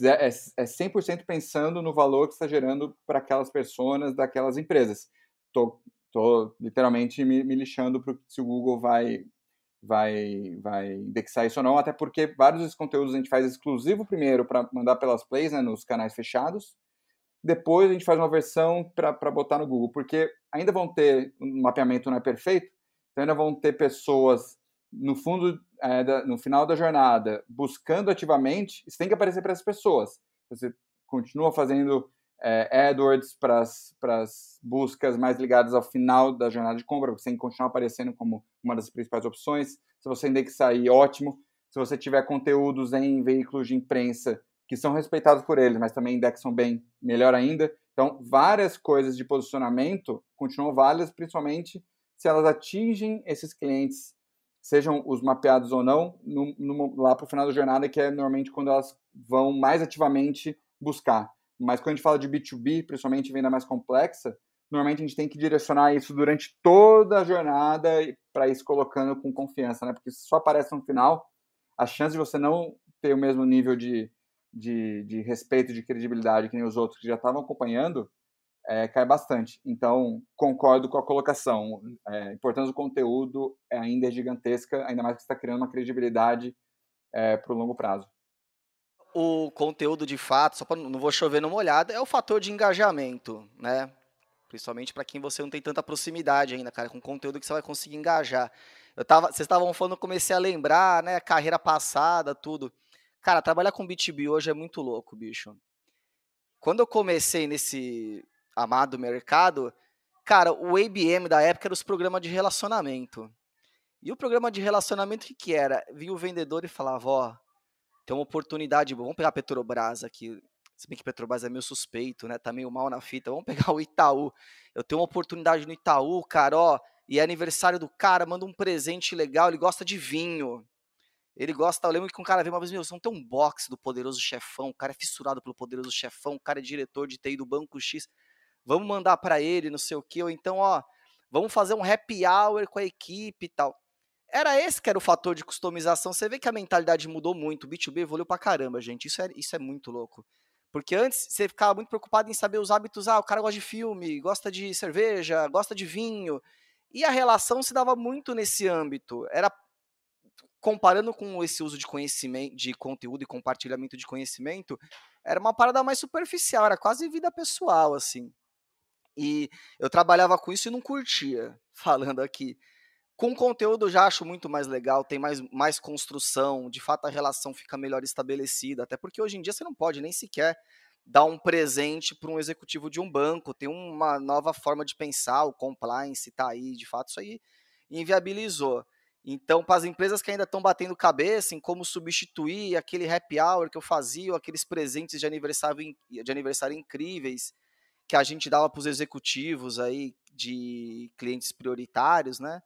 é, é 100% pensando no valor que está gerando para aquelas pessoas daquelas empresas. Tô, tô literalmente me, me lixando para se o Google vai vai vai indexar isso ou não, até porque vários dos conteúdos a gente faz exclusivo primeiro para mandar pelas plays, né, nos canais fechados. Depois a gente faz uma versão para botar no Google, porque ainda vão ter um mapeamento não é perfeito, então ainda vão ter pessoas no fundo, é, da, no final da jornada, buscando ativamente, isso tem que aparecer para as pessoas. Você continua fazendo é, AdWords para as buscas mais ligadas ao final da jornada de compra, você tem que continuar aparecendo como uma das principais opções. Se você indexar aí, ótimo. Se você tiver conteúdos em veículos de imprensa que são respeitados por eles, mas também indexam bem, melhor ainda. Então, várias coisas de posicionamento continuam válidas, principalmente se elas atingem esses clientes sejam os mapeados ou não, no, no, lá para o final da jornada, que é normalmente quando elas vão mais ativamente buscar. Mas quando a gente fala de B2B, principalmente venda mais complexa, normalmente a gente tem que direcionar isso durante toda a jornada para ir se colocando com confiança, né? Porque se só aparece no final, a chance de você não ter o mesmo nível de, de, de respeito, de credibilidade que nem os outros que já estavam acompanhando, é, cai bastante. Então, concordo com a colocação. É, a importância do conteúdo ainda é gigantesca, ainda mais que você está criando uma credibilidade é, para o longo prazo. O conteúdo, de fato, só para não vou chover numa olhada, é o fator de engajamento, né? Principalmente para quem você não tem tanta proximidade ainda, cara, com conteúdo que você vai conseguir engajar. Eu tava, vocês estavam falando, eu comecei a lembrar, né, carreira passada, tudo. Cara, trabalhar com B2B hoje é muito louco, bicho. Quando eu comecei nesse amado mercado, cara, o ABM da época era os programas de relacionamento. E o programa de relacionamento, o que, que era? Vinha o vendedor e falava, ó, tem uma oportunidade, vamos pegar a Petrobras aqui, se bem que Petrobras é meio suspeito, né? Tá meio mal na fita. Vamos pegar o Itaú. Eu tenho uma oportunidade no Itaú, cara, ó. E é aniversário do cara, manda um presente legal. Ele gosta de vinho. Ele gosta. Eu lembro que um cara veio uma vez, meu, você não tem um box do Poderoso Chefão. O cara é fissurado pelo Poderoso Chefão. O cara é diretor de TI do Banco X. Vamos mandar para ele, não sei o quê. Ou então, ó, vamos fazer um happy hour com a equipe e tal. Era esse que era o fator de customização. Você vê que a mentalidade mudou muito. O B2B evoluiu pra caramba, gente. Isso é, isso é muito louco. Porque antes você ficava muito preocupado em saber os hábitos. Ah, o cara gosta de filme, gosta de cerveja, gosta de vinho. E a relação se dava muito nesse âmbito. Era comparando com esse uso de conhecimento, de conteúdo e compartilhamento de conhecimento, era uma parada mais superficial, era quase vida pessoal, assim. E eu trabalhava com isso e não curtia, falando aqui. Com conteúdo eu já acho muito mais legal, tem mais, mais construção, de fato a relação fica melhor estabelecida, até porque hoje em dia você não pode nem sequer dar um presente para um executivo de um banco, tem uma nova forma de pensar, o compliance está aí, de fato isso aí inviabilizou. Então, para as empresas que ainda estão batendo cabeça em como substituir aquele happy hour que eu fazia, ou aqueles presentes de aniversário, de aniversário incríveis que a gente dava para os executivos aí de clientes prioritários, né?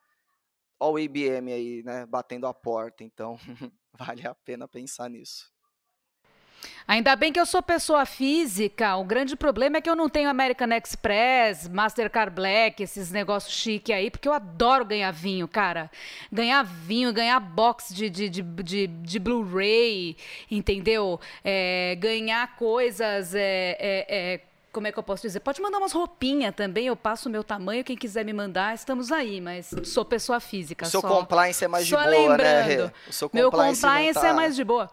O IBM aí, né, batendo a porta, então vale a pena pensar nisso. Ainda bem que eu sou pessoa física. O grande problema é que eu não tenho American Express, Mastercard Black, esses negócios chique aí, porque eu adoro ganhar vinho, cara. Ganhar vinho, ganhar box de, de, de, de, de Blu-ray, entendeu? É, ganhar coisas. É, é, é como é que eu posso dizer? Pode mandar umas roupinhas também, eu passo o meu tamanho, quem quiser me mandar, estamos aí, mas sou pessoa física. O seu só. compliance é mais de boa, lembrando, né? O seu compliance meu compliance tá... é mais de boa.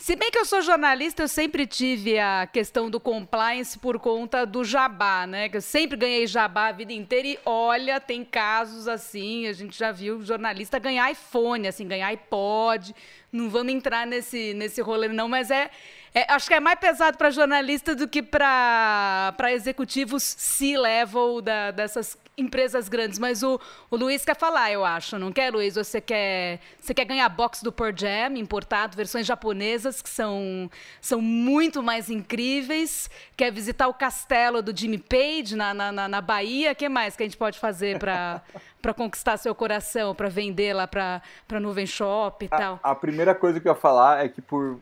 Se bem que eu sou jornalista, eu sempre tive a questão do compliance por conta do jabá, né? Que eu sempre ganhei jabá a vida inteira e olha, tem casos assim, a gente já viu jornalista ganhar iPhone, assim, ganhar iPod. Não vamos entrar nesse, nesse rolê, não, mas é é, acho que é mais pesado para jornalista do que para executivos C-level dessas empresas grandes. Mas o, o Luiz quer falar, eu acho, não quer, Luiz? Você quer, você quer ganhar box do Pearl Jam importado, versões japonesas que são, são muito mais incríveis. Quer visitar o castelo do Jimmy Page na, na, na, Bahia? O que mais que a gente pode fazer para para conquistar seu coração, para vender lá para Nuvem Shop e a, tal? A primeira coisa que eu ia falar é que por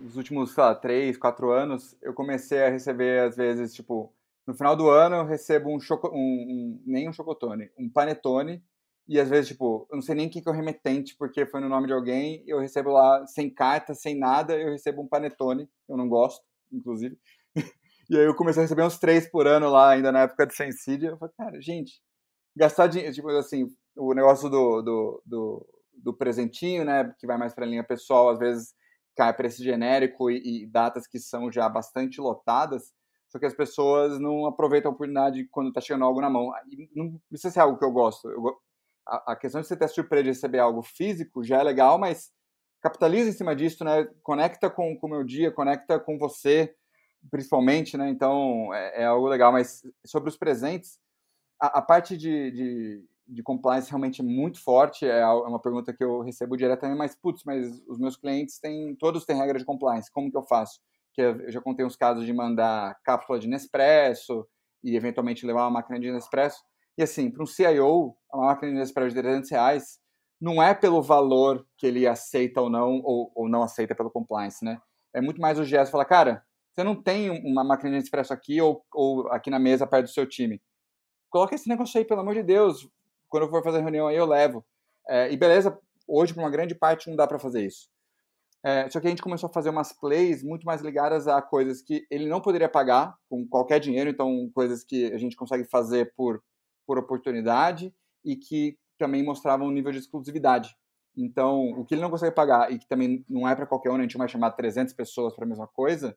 os últimos, sei lá, três, quatro anos, eu comecei a receber, às vezes, tipo, no final do ano eu recebo um, choco, um, um nem um chocotone, um panetone, e às vezes, tipo, eu não sei nem quem que é o remetente, porque foi no nome de alguém, eu recebo lá, sem carta, sem nada, eu recebo um panetone, eu não gosto, inclusive. e aí eu comecei a receber uns três por ano lá, ainda na época de Sensidia, eu falei, cara, gente, gastar dinheiro, tipo assim, o negócio do, do, do, do presentinho, né, que vai mais para a linha pessoal, às vezes cai para esse genérico e, e, datas que são já bastante lotadas, só que as pessoas não aproveitam a oportunidade quando está chegando algo na mão. E não precisa ser algo que eu gosto. Eu, a, a, questão de você ter surpresa de receber algo físico já é legal, mas capitaliza em cima disso, né? Conecta com o meu dia, conecta com você, principalmente, né? Então é, é algo legal. Mas sobre os presentes, a, a parte de, de, de, compliance realmente é muito forte, é, é uma pergunta que eu recebo diretamente, mas, putz, mas os meus clientes têm, todos têm regra de compliance, como que eu faço? Que eu já contei uns casos de mandar cápsula de Nespresso e, eventualmente, levar uma máquina de Nespresso. E, assim, para um CIO, uma máquina de Nespresso de 300 reais não é pelo valor que ele aceita ou não, ou, ou não aceita pelo compliance, né? É muito mais o gesto, falar, cara, você não tem uma máquina de Nespresso aqui ou, ou aqui na mesa perto do seu time coloca esse negócio aí, pelo amor de Deus. Quando eu for fazer reunião aí, eu levo. É, e beleza, hoje, para uma grande parte, não dá para fazer isso. É, só que a gente começou a fazer umas plays muito mais ligadas a coisas que ele não poderia pagar com qualquer dinheiro, então coisas que a gente consegue fazer por, por oportunidade e que também mostravam um nível de exclusividade. Então, o que ele não consegue pagar e que também não é para qualquer um, a gente vai chamar 300 pessoas para a mesma coisa,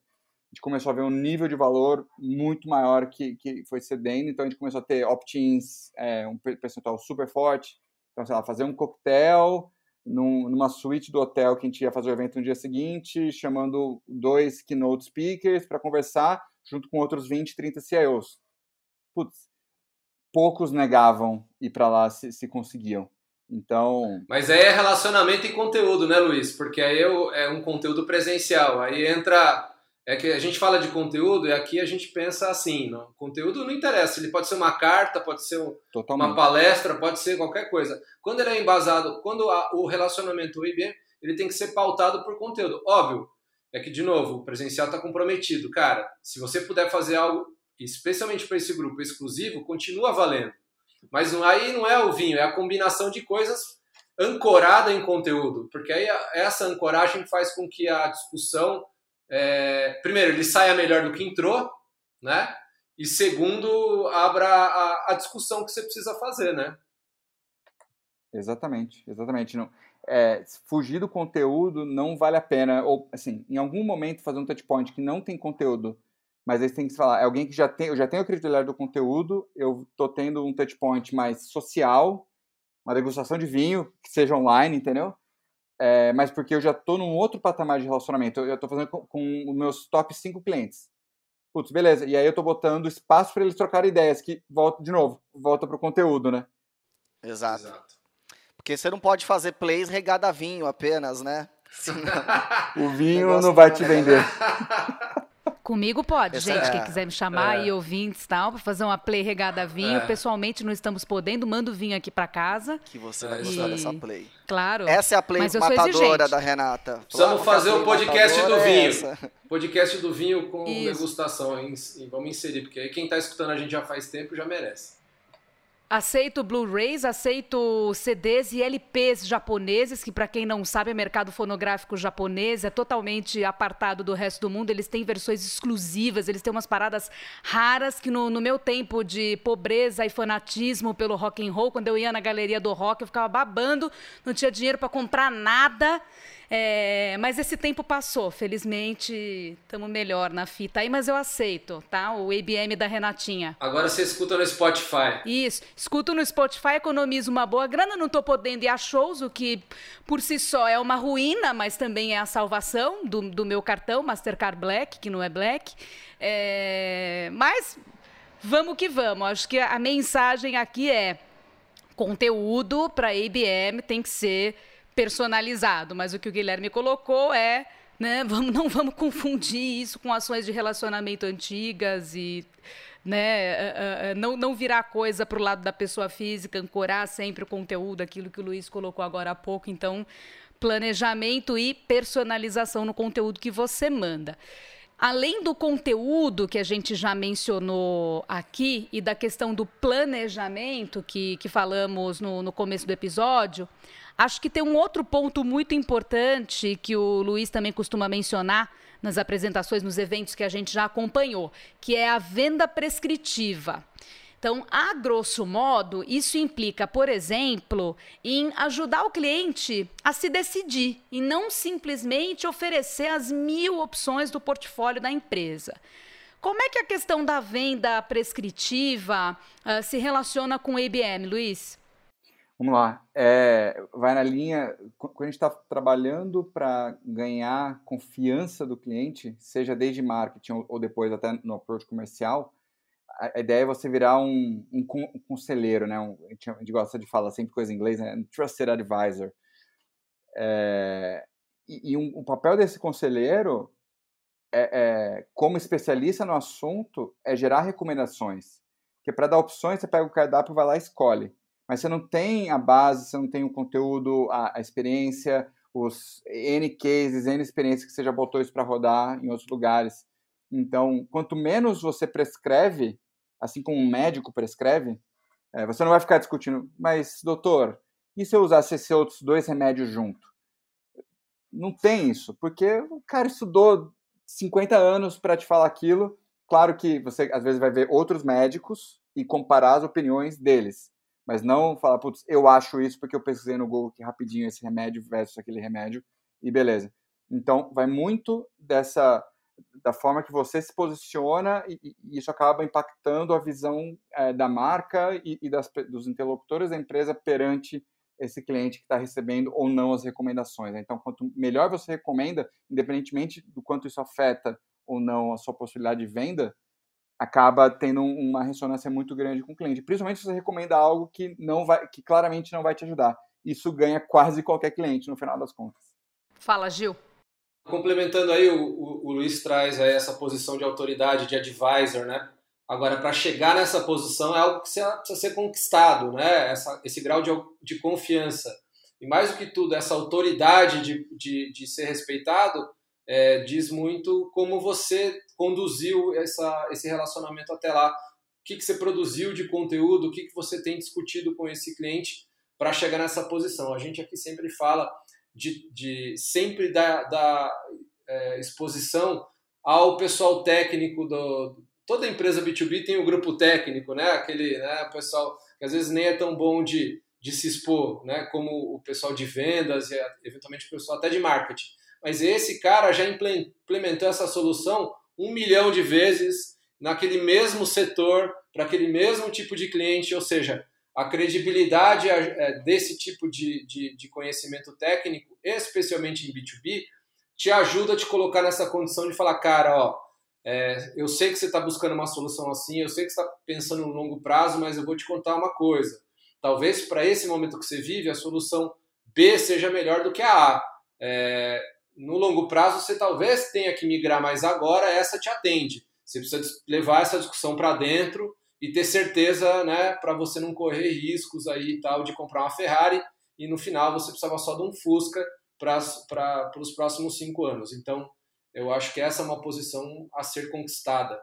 gente começou a ver um nível de valor muito maior que, que foi cedendo, então a gente começou a ter opt-ins, é, um percentual super forte. Então, sei lá, fazer um coquetel num, numa suíte do hotel que a gente ia fazer o evento no dia seguinte, chamando dois keynote speakers para conversar, junto com outros 20, 30 CIOs. Putz, poucos negavam ir para lá se, se conseguiam. Então. Mas aí é relacionamento e conteúdo, né, Luiz? Porque aí é um conteúdo presencial. Aí entra. É que a gente fala de conteúdo e aqui a gente pensa assim: não, conteúdo não interessa. Ele pode ser uma carta, pode ser um, uma palestra, pode ser qualquer coisa. Quando ele é embasado, quando a, o relacionamento o IBM, ele tem que ser pautado por conteúdo. Óbvio, é que, de novo, o presencial está comprometido. Cara, se você puder fazer algo, especialmente para esse grupo exclusivo, continua valendo. Mas aí não é o vinho, é a combinação de coisas ancorada em conteúdo, porque aí essa ancoragem faz com que a discussão, é, primeiro, ele saia melhor do que entrou, né? E segundo, abra a, a discussão que você precisa fazer, né? Exatamente, exatamente. Não, é, fugir do conteúdo não vale a pena. Ou, assim, em algum momento fazer um touchpoint que não tem conteúdo, mas aí tem que falar, é alguém que já tem, eu já tenho a credibilidade do conteúdo, eu tô tendo um touchpoint mais social, uma degustação de vinho, que seja online, entendeu? É, mas porque eu já tô num outro patamar de relacionamento, eu, eu tô fazendo com, com os meus top 5 clientes. Putz, beleza. E aí eu tô botando espaço para eles trocarem ideias, que volta, de novo, volta pro conteúdo, né? Exato. Exato. Porque você não pode fazer plays regada a vinho apenas, né? Senão, o vinho não vai te vender. Comigo pode, Essa gente. É, quem quiser me chamar é. e ouvintes tal, para fazer uma play regada a vinho. É. Pessoalmente não estamos podendo, manda o vinho aqui para casa. Que você vai gostar e... dessa play. Claro. Essa é a play matadora da Renata. Precisamos fazer o podcast do vinho. É podcast do vinho com Isso. degustação. Vamos inserir, porque aí quem está escutando a gente já faz tempo já merece. Aceito Blu-rays, aceito CDs e LPs japoneses, que para quem não sabe, é mercado fonográfico japonês, é totalmente apartado do resto do mundo. Eles têm versões exclusivas, eles têm umas paradas raras que no, no meu tempo de pobreza e fanatismo pelo rock and roll, quando eu ia na galeria do rock, eu ficava babando, não tinha dinheiro para comprar nada. É, mas esse tempo passou, felizmente estamos melhor na fita aí, mas eu aceito, tá? O ABM da Renatinha. Agora você escuta no Spotify. Isso, escuto no Spotify, economizo uma boa grana, não estou podendo ir a shows, o que por si só é uma ruína, mas também é a salvação do, do meu cartão, Mastercard Black, que não é Black. É, mas vamos que vamos, acho que a mensagem aqui é conteúdo para ABM tem que ser personalizado, mas o que o Guilherme colocou é, né, vamos, não vamos confundir isso com ações de relacionamento antigas e né, não, não virar coisa para o lado da pessoa física, ancorar sempre o conteúdo, aquilo que o Luiz colocou agora há pouco. Então, planejamento e personalização no conteúdo que você manda. Além do conteúdo que a gente já mencionou aqui e da questão do planejamento que, que falamos no, no começo do episódio, Acho que tem um outro ponto muito importante que o Luiz também costuma mencionar nas apresentações, nos eventos que a gente já acompanhou, que é a venda prescritiva. Então, a grosso modo, isso implica, por exemplo, em ajudar o cliente a se decidir e não simplesmente oferecer as mil opções do portfólio da empresa. Como é que a questão da venda prescritiva uh, se relaciona com o IBM, Luiz? Vamos lá. É, vai na linha. Quando a gente está trabalhando para ganhar confiança do cliente, seja desde marketing ou depois até no approach comercial, a, ideia é você virar um, um, conselheiro, né? Um, a gente gosta de falar sempre coisa em inglês, né? Um trusted advisor. É, e, e um, o papel desse conselheiro, é, é, como especialista no assunto, é gerar recomendações. Porque para dar opções, você pega o cardápio, vai lá e escolhe mas você não tem a base, você não tem o conteúdo, a, a experiência, os N cases, N experiências que você já botou isso para rodar em outros lugares. Então, quanto menos você prescreve, assim como um médico prescreve, é, você não vai ficar discutindo, mas, doutor, e se eu usasse esses outros dois remédios junto? Não tem isso, porque o cara estudou 50 anos para te falar aquilo. Claro que você, às vezes, vai ver outros médicos e comparar as opiniões deles. Mas não falar, putz, eu acho isso porque eu pesquisei no Google que rapidinho esse remédio versus aquele remédio e beleza. Então, vai muito dessa da forma que você se posiciona e, e isso acaba impactando a visão é, da marca e, e das, dos interlocutores da empresa perante esse cliente que está recebendo ou não as recomendações. Né? Então, quanto melhor você recomenda, independentemente do quanto isso afeta ou não a sua possibilidade de venda, acaba tendo uma ressonância muito grande com o cliente, principalmente se você recomenda algo que não vai, que claramente não vai te ajudar. isso ganha quase qualquer cliente no final das contas. Fala, Gil. Complementando aí, o, o, o Luiz traz aí essa posição de autoridade, de advisor, né? Agora, para chegar nessa posição é algo que precisa ser conquistado, né? Essa, esse grau de, de confiança. E mais do que tudo, essa autoridade de, de, de ser respeitado é, diz muito como você conduziu essa, esse relacionamento até lá. O que, que você produziu de conteúdo, o que, que você tem discutido com esse cliente para chegar nessa posição. A gente aqui sempre fala de, de sempre da, da é, exposição ao pessoal técnico do, toda empresa B2B tem o um grupo técnico, né? Aquele, né, pessoal que às vezes nem é tão bom de, de se expor, né? Como o pessoal de vendas e eventualmente o pessoal até de marketing. Mas esse cara já implementou essa solução um milhão de vezes naquele mesmo setor, para aquele mesmo tipo de cliente, ou seja, a credibilidade é, desse tipo de, de, de, conhecimento técnico, especialmente em B2B, te ajuda a te colocar nessa condição de falar, cara, ó, é, eu sei que você está buscando uma solução assim, eu sei que você está pensando no longo prazo, mas eu vou te contar uma coisa. Talvez para esse momento que você vive, a solução B seja melhor do que a A. É, no longo prazo, você talvez tenha que migrar mais agora, essa te atende. Você precisa levar essa discussão para dentro e ter certeza, né, para você não correr riscos aí tal de comprar uma Ferrari e no final você precisava só de um Fusca para os próximos cinco anos. Então, eu acho que essa é uma posição a ser conquistada.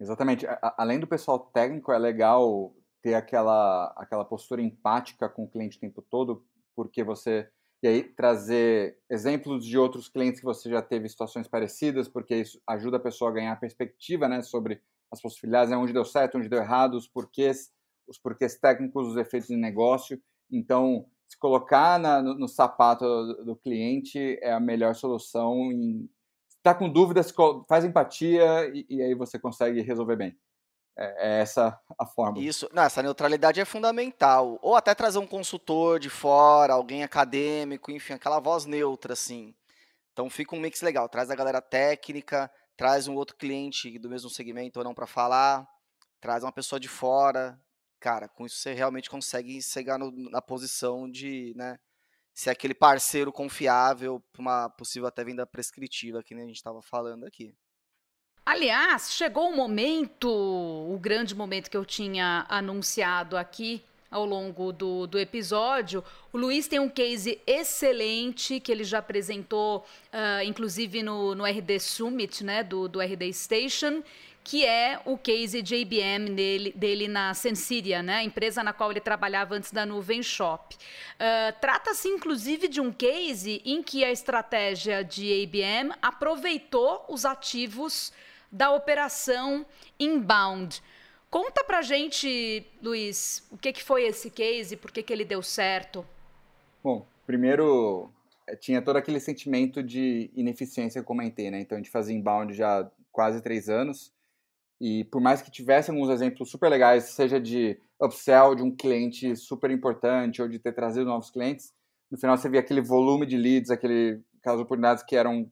Exatamente. Além do pessoal técnico, é legal ter aquela, aquela postura empática com o cliente o tempo todo, porque você. E aí, trazer exemplos de outros clientes que você já teve situações parecidas, porque isso ajuda a pessoa a ganhar perspectiva né, sobre as possibilidades, né, onde deu certo, onde deu errado, os porquês, os porquês técnicos, os efeitos de negócio. Então, se colocar na, no, no, sapato do, do, cliente é a melhor solução. Está com dúvidas, faz empatia e, e, aí você consegue resolver bem. É, é essa a forma. Isso, não, essa neutralidade é fundamental. Ou até trazer um consultor de fora, alguém acadêmico, enfim, aquela voz neutra, assim. Então fica um mix legal. Traz a galera técnica, traz um outro cliente do mesmo segmento ou não para falar, traz uma pessoa de fora. Cara, com isso você realmente consegue chegar no, na posição de, né, ser aquele parceiro confiável para uma possível até venda prescritiva, que nem a gente estava falando aqui. Aliás, chegou o momento, o grande momento que eu tinha anunciado aqui ao longo do, do episódio. O Luiz tem um case excelente que ele já apresentou, uh, inclusive no, no RD Summit, né, do, do RD Station, que é o case de IBM dele, dele na Sensiria, né, empresa na qual ele trabalhava antes da Nuvem Shop. Uh, Trata-se, inclusive, de um case em que a estratégia de IBM aproveitou os ativos da operação inbound. Conta pra gente, Luiz, o que, que foi esse case, por que, que ele deu certo? Bom, primeiro eh, tinha todo aquele sentimento de ineficiência que eu comentei, né? Então a gente fazia inbound já há quase três anos e por mais que tivesse alguns exemplos super legais, seja de upsell de um cliente super importante ou de ter trazido novos clientes, no final você via aquele volume de leads, aquele, aquelas oportunidades que eram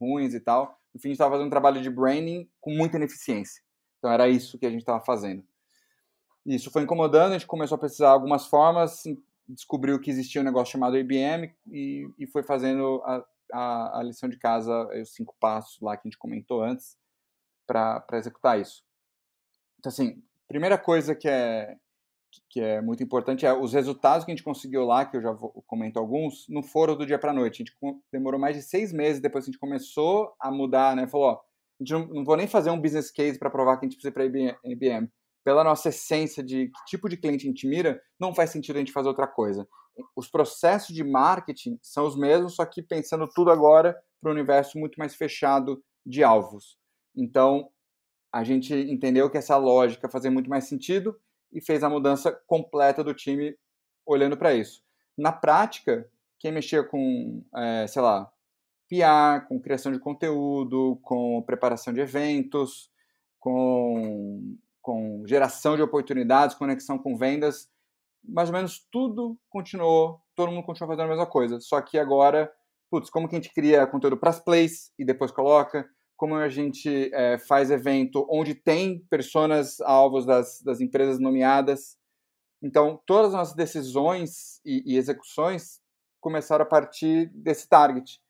ruins e tal. No fim, a gente estava fazendo um trabalho de branding com muita ineficiência. Então era isso que a gente estava fazendo. Isso foi incomodando, a gente começou a precisar algumas formas, descobriu que existia um negócio chamado IBM e, e foi fazendo a, a, a, lição de casa, os cinco passos lá que a gente comentou antes, para executar isso. Então, assim, primeira coisa que é, que é muito importante é os resultados que a gente conseguiu lá, que eu já vou, comento alguns, não foram do dia para noite. A gente demorou mais de seis meses depois que a gente começou a mudar, né? Falou, ó, a gente não, não vou nem fazer um business case para provar que a gente precisa ir para IBM. Pela nossa essência de que tipo de cliente a gente mira, não faz sentido a gente fazer outra coisa. Os processos de marketing são os mesmos, só que pensando tudo agora para um universo muito mais fechado de alvos. Então, a gente entendeu que essa lógica fazia muito mais sentido e fez a mudança completa do time olhando para isso. Na prática, quem mexia com, é, sei lá, PR, com criação de conteúdo, com preparação de eventos, com, com geração de oportunidades, conexão com vendas. Mais ou menos tudo continuou, todo mundo continuou fazendo a mesma coisa. Só que agora, putz, como que a gente cria conteúdo para as plays e depois coloca? Como a gente é, faz evento onde tem personas alvos das, das empresas nomeadas? Então, todas as nossas decisões e, e execuções começaram a partir desse target.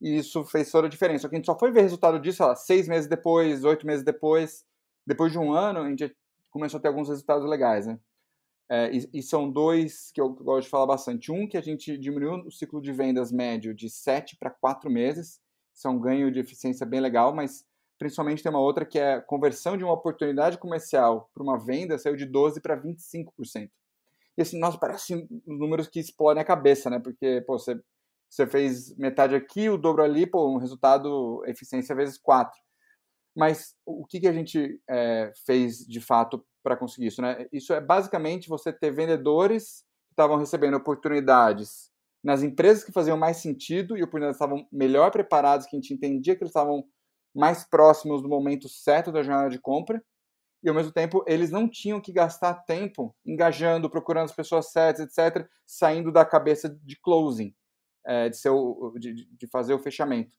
E isso fez toda a diferença. Só que a gente só foi ver resultado disso, lá, seis meses depois, oito meses depois. Depois de um ano, a gente começou a ter alguns resultados legais, né? É, e, e, são dois que eu gosto de falar bastante. Um, que a gente diminuiu o ciclo de vendas médio de sete para quatro meses. Isso é um ganho de eficiência bem legal, mas principalmente tem uma outra que é a conversão de uma oportunidade comercial para uma venda saiu de 12% para 25%. E assim, nossa, parece números que explodem a cabeça, né? Porque, pô, você, você fez metade aqui, o dobro ali, pô, um resultado, eficiência vezes 4. Mas o que, que a gente é, fez de fato para conseguir isso, né? Isso é basicamente você ter vendedores que estavam recebendo oportunidades nas empresas que faziam mais sentido e oportunidades estavam melhor preparadas, que a gente entendia que eles estavam mais próximos do momento certo da jornada de compra, e ao mesmo tempo eles não tinham que gastar tempo engajando, procurando as pessoas certas, etc., saindo da cabeça de closing, é, de, ser o, de, de fazer o fechamento.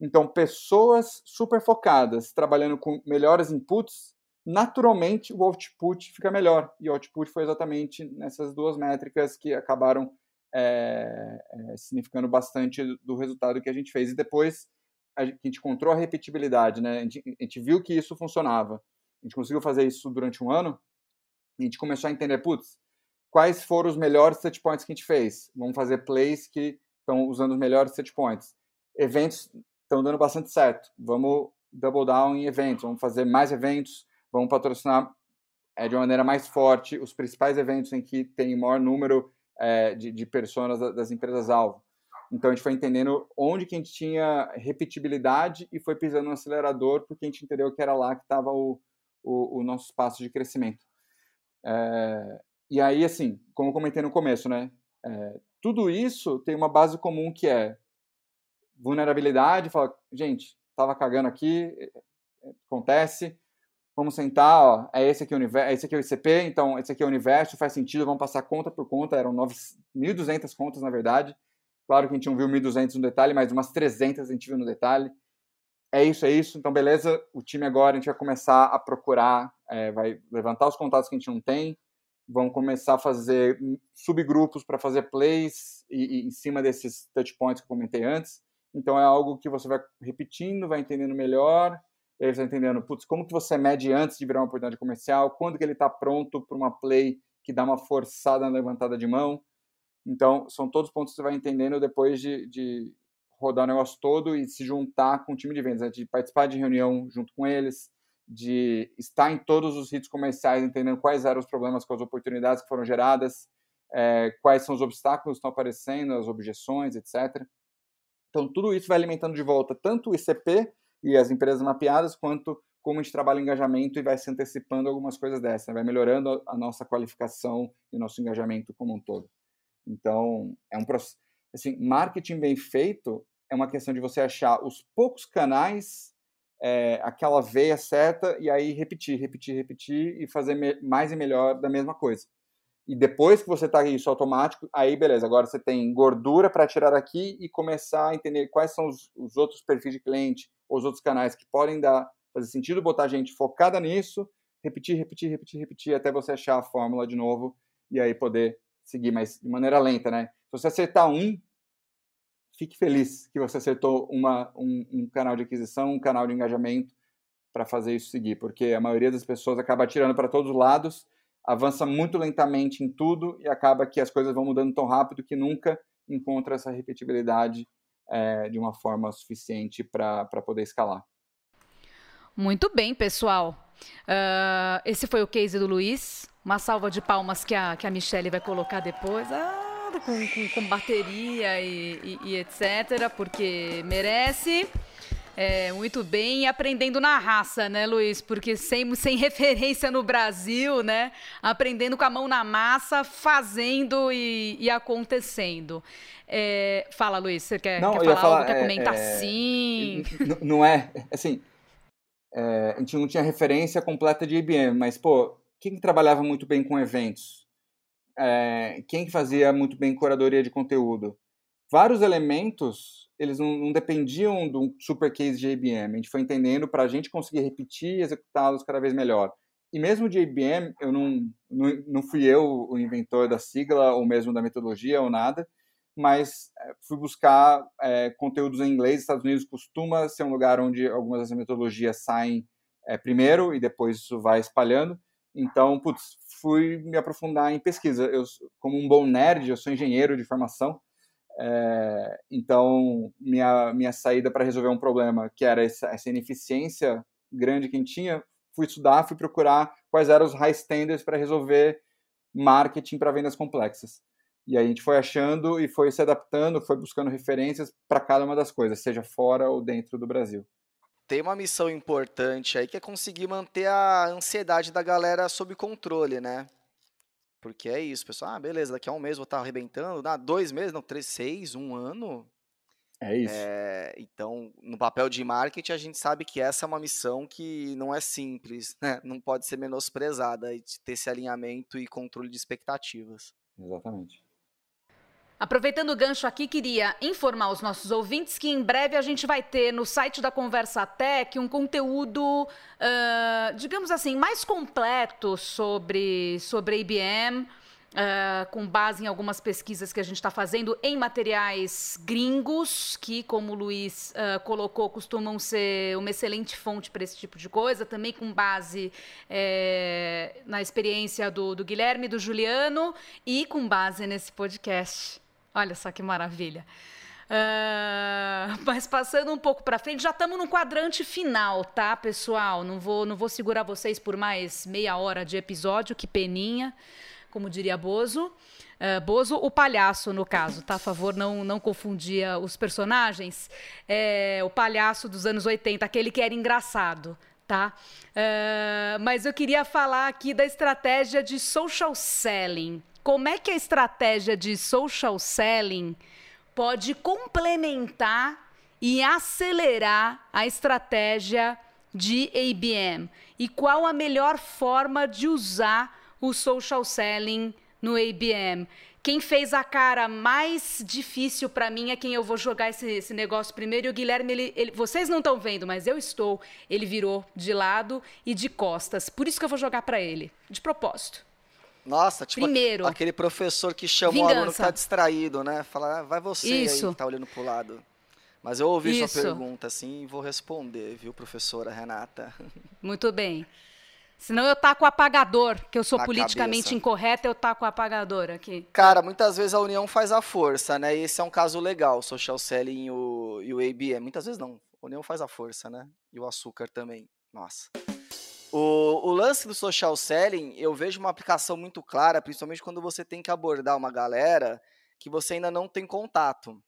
Então, pessoas super focadas, trabalhando com melhores inputs, naturalmente o output fica melhor. E o output foi exatamente nessas duas métricas que acabaram é, é, significando bastante do resultado que a gente fez. E depois a gente encontrou a repetibilidade, né? A gente, a gente viu que isso funcionava. A gente conseguiu fazer isso durante um ano. A gente começou a entender, putz, quais foram os melhores set points que a gente fez? Vamos fazer plays que estão usando os melhores set points. Eventos estão dando bastante certo. Vamos double down em eventos, vamos fazer mais eventos, vamos patrocinar é, de uma maneira mais forte os principais eventos em que tem maior número é, de, de pessoas das empresas-alvo. Então a gente foi entendendo onde que a gente tinha repetibilidade e foi pisando no acelerador porque a gente entendeu que era lá que estava o, o, o, nosso espaço de crescimento. É, e aí, assim, como eu comentei no começo, né? É, tudo isso tem uma base comum que é vulnerabilidade, fala, gente, tava cagando aqui, acontece, vamos sentar, ó, é esse aqui o universo, é esse aqui o ICP, então esse aqui é o universo, faz sentido, vamos passar conta por conta, eram 1.200 contas na verdade, claro que a gente não viu 1.200 no detalhe, mas umas 300 a gente viu no detalhe, é isso, é isso, então beleza, o time agora a gente vai começar a procurar, é, vai levantar os contatos que a gente não tem, vão começar a fazer subgrupos para fazer plays e, e, em cima desses touch points que eu comentei antes, então é algo que você vai repetindo, vai entendendo melhor, e vai entendendo, putz, como que você mede antes de virar uma oportunidade comercial, quando que ele está pronto para uma play que dá uma forçada na levantada de mão. Então, são todos pontos que você vai entendendo depois de, de rodar o negócio todo e se juntar com o time de vendas, né? de participar de reunião junto com eles, de estar em todos os hits comerciais, entendendo quais eram os problemas com as oportunidades que foram geradas, é, quais são os obstáculos que estão aparecendo, as objeções, etc. Então, tudo isso vai alimentando de volta tanto o ICP e as empresas mapeadas, quanto como a gente trabalha engajamento e vai se antecipando algumas coisas dessas, né? vai melhorando a nossa qualificação e o nosso engajamento como um todo. Então, é um processo. Assim, marketing bem feito é uma questão de você achar os poucos canais, é, aquela veia certa, e aí repetir, repetir, repetir e fazer mais e melhor da mesma coisa. E depois que você está isso automático, aí beleza, agora você tem gordura para tirar daqui e começar a entender quais são os, os outros perfis de cliente, os outros canais que podem dar fazer sentido botar gente focada nisso, repetir, repetir, repetir, repetir até você achar a fórmula de novo e aí poder seguir, mas de maneira lenta, né? Se você acertar um, fique feliz que você acertou uma, um, um canal de aquisição, um canal de engajamento para fazer isso seguir, porque a maioria das pessoas acaba tirando para todos os lados avança muito lentamente em tudo e acaba que as coisas vão mudando tão rápido que nunca encontra essa repetibilidade é, de uma forma suficiente para poder escalar. Muito bem, pessoal. Uh, esse foi o case do Luiz. Uma salva de palmas que a, que a Michelle vai colocar depois. Ah, com, com, com bateria e, e, e etc., porque merece. É, muito bem, e aprendendo na raça, né, Luiz? Porque sem, sem referência no Brasil, né? Aprendendo com a mão na massa, fazendo e, e acontecendo. É, fala, Luiz, você quer, não, quer falar, falar, algo? Quer é, comentar é, sim? Não é, assim, é, a gente não tinha referência completa de IBM, mas, pô, quem trabalhava muito bem com eventos? É, quem fazia muito bem curadoria de conteúdo? Vários elementos eles não, não dependiam de um super case de IBM. A gente foi entendendo para a gente conseguir repetir e executá-los cada vez melhor. e mesmo de IBM, eu não, não, não fui eu o inventor da sigla ou mesmo da metodologia ou nada, mas é, fui buscar é, conteúdos em inglês. Estados Unidos costuma ser um lugar onde algumas dessas metodologias saem é, primeiro e depois isso vai espalhando. Então, putz, fui me aprofundar em pesquisa. Eu, como um bom nerd, eu sou engenheiro de formação, é, então minha, minha saída para resolver um problema que era essa, essa ineficiência grande que a gente tinha fui estudar, fui procurar quais eram os high standards para resolver marketing para vendas complexas. E aí a gente foi achando e foi se adaptando, foi buscando referências para cada uma das coisas, seja fora ou dentro do Brasil. Tem uma missão importante aí que é conseguir manter a ansiedade da galera sob controle, né? Porque é isso, pessoal. Ah, beleza, daqui a um mês vou estar arrebentando. Ah, dois meses, não, três, seis, um ano. É isso. É, então, no papel de marketing, a gente sabe que essa é uma missão que não é simples, né? não pode ser menosprezada, e ter esse alinhamento e controle de expectativas. Exatamente. Aproveitando o gancho aqui, queria informar os nossos ouvintes que em breve a gente vai ter no site da Conversa Tech um conteúdo, uh, digamos assim, mais completo sobre, sobre IBM. Uh, com base em algumas pesquisas que a gente está fazendo em materiais gringos, que, como o Luiz uh, colocou, costumam ser uma excelente fonte para esse tipo de coisa, também com base é, na experiência do, do Guilherme do Juliano, e com base nesse podcast. Olha só que maravilha. Uh, mas passando um pouco para frente, já estamos no quadrante final, tá, pessoal? Não vou, não vou segurar vocês por mais meia hora de episódio, que peninha como diria Bozo. Uh, Bozo, o palhaço, no caso, tá? A favor, não, não confundia os personagens. É, o palhaço dos anos 80, aquele que era engraçado, tá? Uh, mas eu queria falar aqui da estratégia de social selling. Como é que a estratégia de social selling pode complementar e acelerar a estratégia de ABM? E qual a melhor forma de usar o social selling no ABM. Quem fez a cara mais difícil para mim é quem eu vou jogar esse, esse negócio primeiro. E o Guilherme, ele, ele, vocês não estão vendo, mas eu estou. Ele virou de lado e de costas. Por isso que eu vou jogar para ele, de propósito. Nossa, tipo Primeiro, aquele professor que chama vingança. o aluno que tá distraído, né? Fala, ah, vai você Isso. aí que tá olhando pro lado. Mas eu ouvi Isso. sua pergunta, assim, e vou responder, viu, professora Renata? Muito bem. Senão eu taco o apagador, que eu sou Na politicamente cabeça. incorreta, eu taco o apagador aqui. Cara, muitas vezes a união faz a força, né? E esse é um caso legal, o social selling e o, e o ABM. Muitas vezes não, a união faz a força, né? E o açúcar também. Nossa. O, o lance do social selling, eu vejo uma aplicação muito clara, principalmente quando você tem que abordar uma galera que você ainda não tem contato.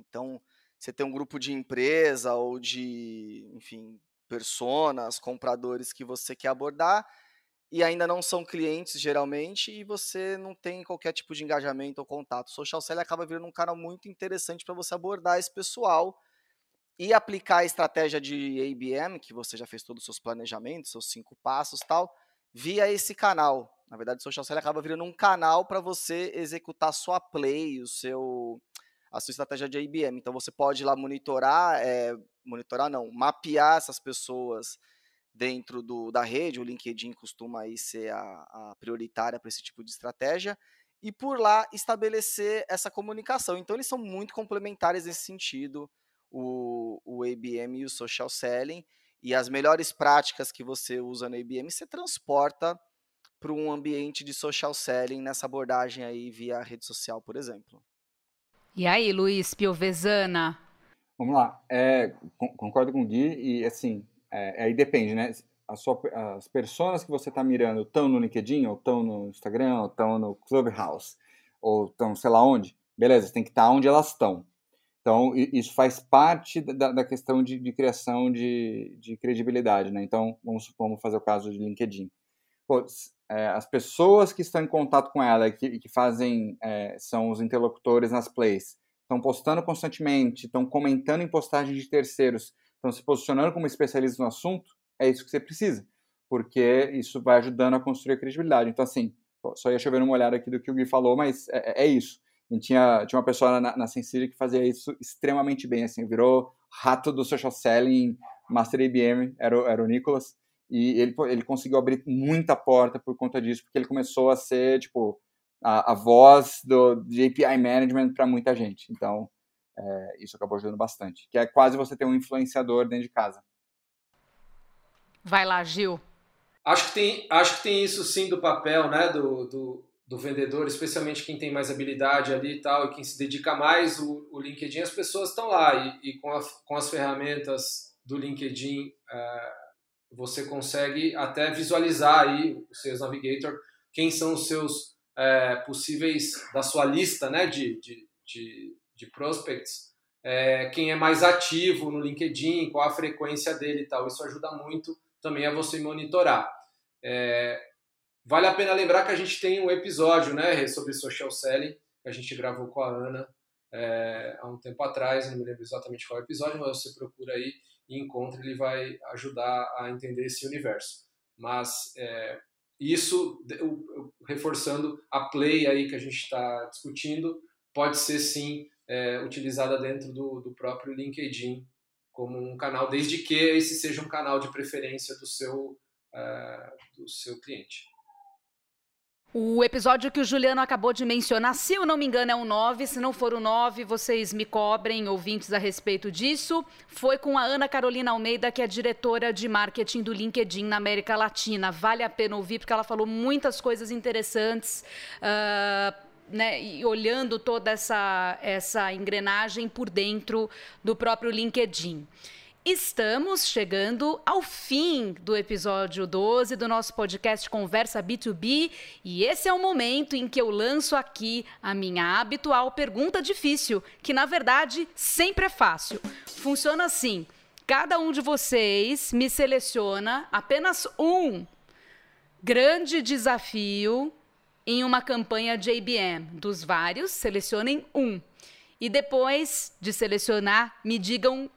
Então, você tem um grupo de empresa ou de, enfim, personas, compradores que você quer abordar e ainda não são clientes geralmente e você não tem qualquer tipo de engajamento ou contato. O social selling acaba virando um canal muito interessante para você abordar esse pessoal e aplicar a estratégia de ABM, que você já fez todos os seus planejamentos, seus cinco passos tal, via esse canal. Na verdade, o social selling acaba virando um canal para você executar sua play, o seu a sua estratégia de IBM. Então você pode ir lá monitorar, é, monitorar não, mapear essas pessoas dentro do, da rede. O LinkedIn costuma aí ser a, a prioritária para esse tipo de estratégia e por lá estabelecer essa comunicação. Então eles são muito complementares nesse sentido, o, o ABM e o social selling. E as melhores práticas que você usa no ABM você transporta para um ambiente de social selling nessa abordagem aí via rede social, por exemplo. E aí, Luiz Piovesana? Vamos lá. É, concordo com o Gui e, assim, é, aí depende, né? Sua, as pessoas que você está mirando estão no LinkedIn, ou estão no Instagram, ou estão no Clubhouse, ou estão sei lá onde. Beleza, tem que estar tá onde elas estão. Então, isso faz parte da, da questão de, de criação de, de, credibilidade, né? Então, vamos, vamos fazer o caso de LinkedIn. Pô, é, as pessoas que estão em contato com ela que, que fazem, é, são os interlocutores nas plays, estão postando constantemente, estão comentando em postagens de terceiros, estão se posicionando como especialistas no assunto, é isso que você precisa, porque isso vai ajudando a construir a credibilidade. Então, assim, só ia chover uma olhada aqui do que o Gui falou, mas é, é, é isso. E tinha, tinha uma pessoa na, na que fazia isso extremamente bem, assim, virou rato do social selling, Master IBM, era, era o Nicolas, e ele, ele conseguiu abrir muita porta por conta disso, porque ele começou a ser, tipo, a, a voz do de API Management para muita gente. Então, é, isso acabou ajudando bastante. Que é quase você ter um influenciador dentro de casa. Vai lá, Gil. Acho que tem, acho que tem isso sim do papel, né, do, do, do vendedor, especialmente quem tem mais habilidade ali e tal, e quem se dedica mais, o, o LinkedIn, as pessoas estão lá e, e com, a, com as ferramentas do LinkedIn, é, você consegue até visualizar aí o Sales Navigator, quem são os seus é, possíveis, da sua lista né, de, de, de, de prospects, é, quem é mais ativo no LinkedIn, qual a frequência dele e tal. Isso ajuda muito também a você monitorar. É, vale a pena lembrar que a gente tem um episódio né, sobre social selling, que a gente gravou com a Ana é, há um tempo atrás, não me lembro exatamente qual episódio, mas você procura aí e encontra, ele vai ajudar a entender esse universo. Mas é, isso, reforçando a play aí que a gente está discutindo, pode ser sim é, utilizada dentro do, do próprio LinkedIn como um canal, desde que esse seja um canal de preferência do seu, uh, do seu cliente. O episódio que o Juliano acabou de mencionar, se eu não me engano, é o 9. Se não for o 9, vocês me cobrem, ouvintes, a respeito disso. Foi com a Ana Carolina Almeida, que é diretora de marketing do LinkedIn na América Latina. Vale a pena ouvir, porque ela falou muitas coisas interessantes. Uh, né, e olhando toda essa, essa engrenagem por dentro do próprio LinkedIn. Estamos chegando ao fim do episódio 12 do nosso podcast Conversa B2B e esse é o momento em que eu lanço aqui a minha habitual pergunta difícil, que na verdade sempre é fácil. Funciona assim: cada um de vocês me seleciona apenas um grande desafio em uma campanha IBM. Dos vários, selecionem um. E depois de selecionar, me digam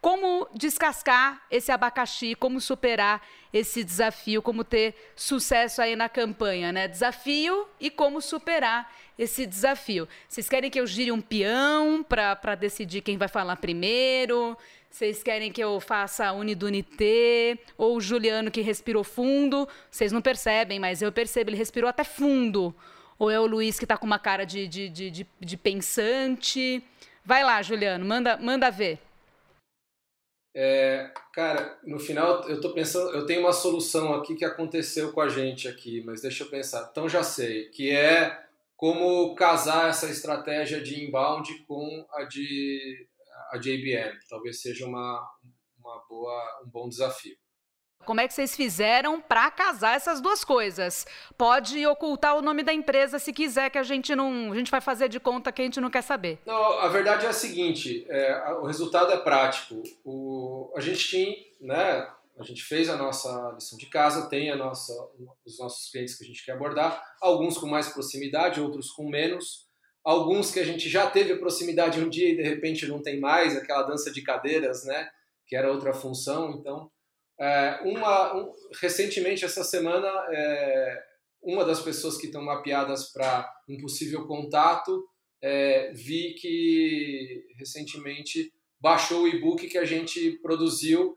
como descascar esse abacaxi, como superar esse desafio, como ter sucesso aí na campanha, né? Desafio e como superar esse desafio. Vocês querem que eu gire um peão para decidir quem vai falar primeiro? Vocês querem que eu faça Unidunité? Ou o Juliano que respirou fundo? Vocês não percebem, mas eu percebo, ele respirou até fundo. Ou é o Luiz que está com uma cara de, de, de, de, de pensante? Vai lá, Juliano, manda, manda ver. É, cara, no final eu tô pensando, eu tenho uma solução aqui que aconteceu com a gente aqui, mas deixa eu pensar. Então já sei, que é como casar essa estratégia de inbound com a de a IBM. Talvez seja uma, uma boa, um bom desafio. Como é que vocês fizeram para casar essas duas coisas? Pode ocultar o nome da empresa se quiser, que a gente não, a gente vai fazer de conta que a gente não quer saber. Não, a verdade é a seguinte: é, o resultado é prático. O, a gente tinha, né? A gente fez a nossa lição de casa, tem a nossa, os nossos clientes que a gente quer abordar, alguns com mais proximidade, outros com menos, alguns que a gente já teve proximidade um dia e de repente não tem mais, aquela dança de cadeiras, né? Que era outra função. Então, é, uma, um, recentemente, essa semana, é, uma das pessoas que estão mapeadas para um possível contato, é, vi que recentemente baixou o e-book que a gente produziu,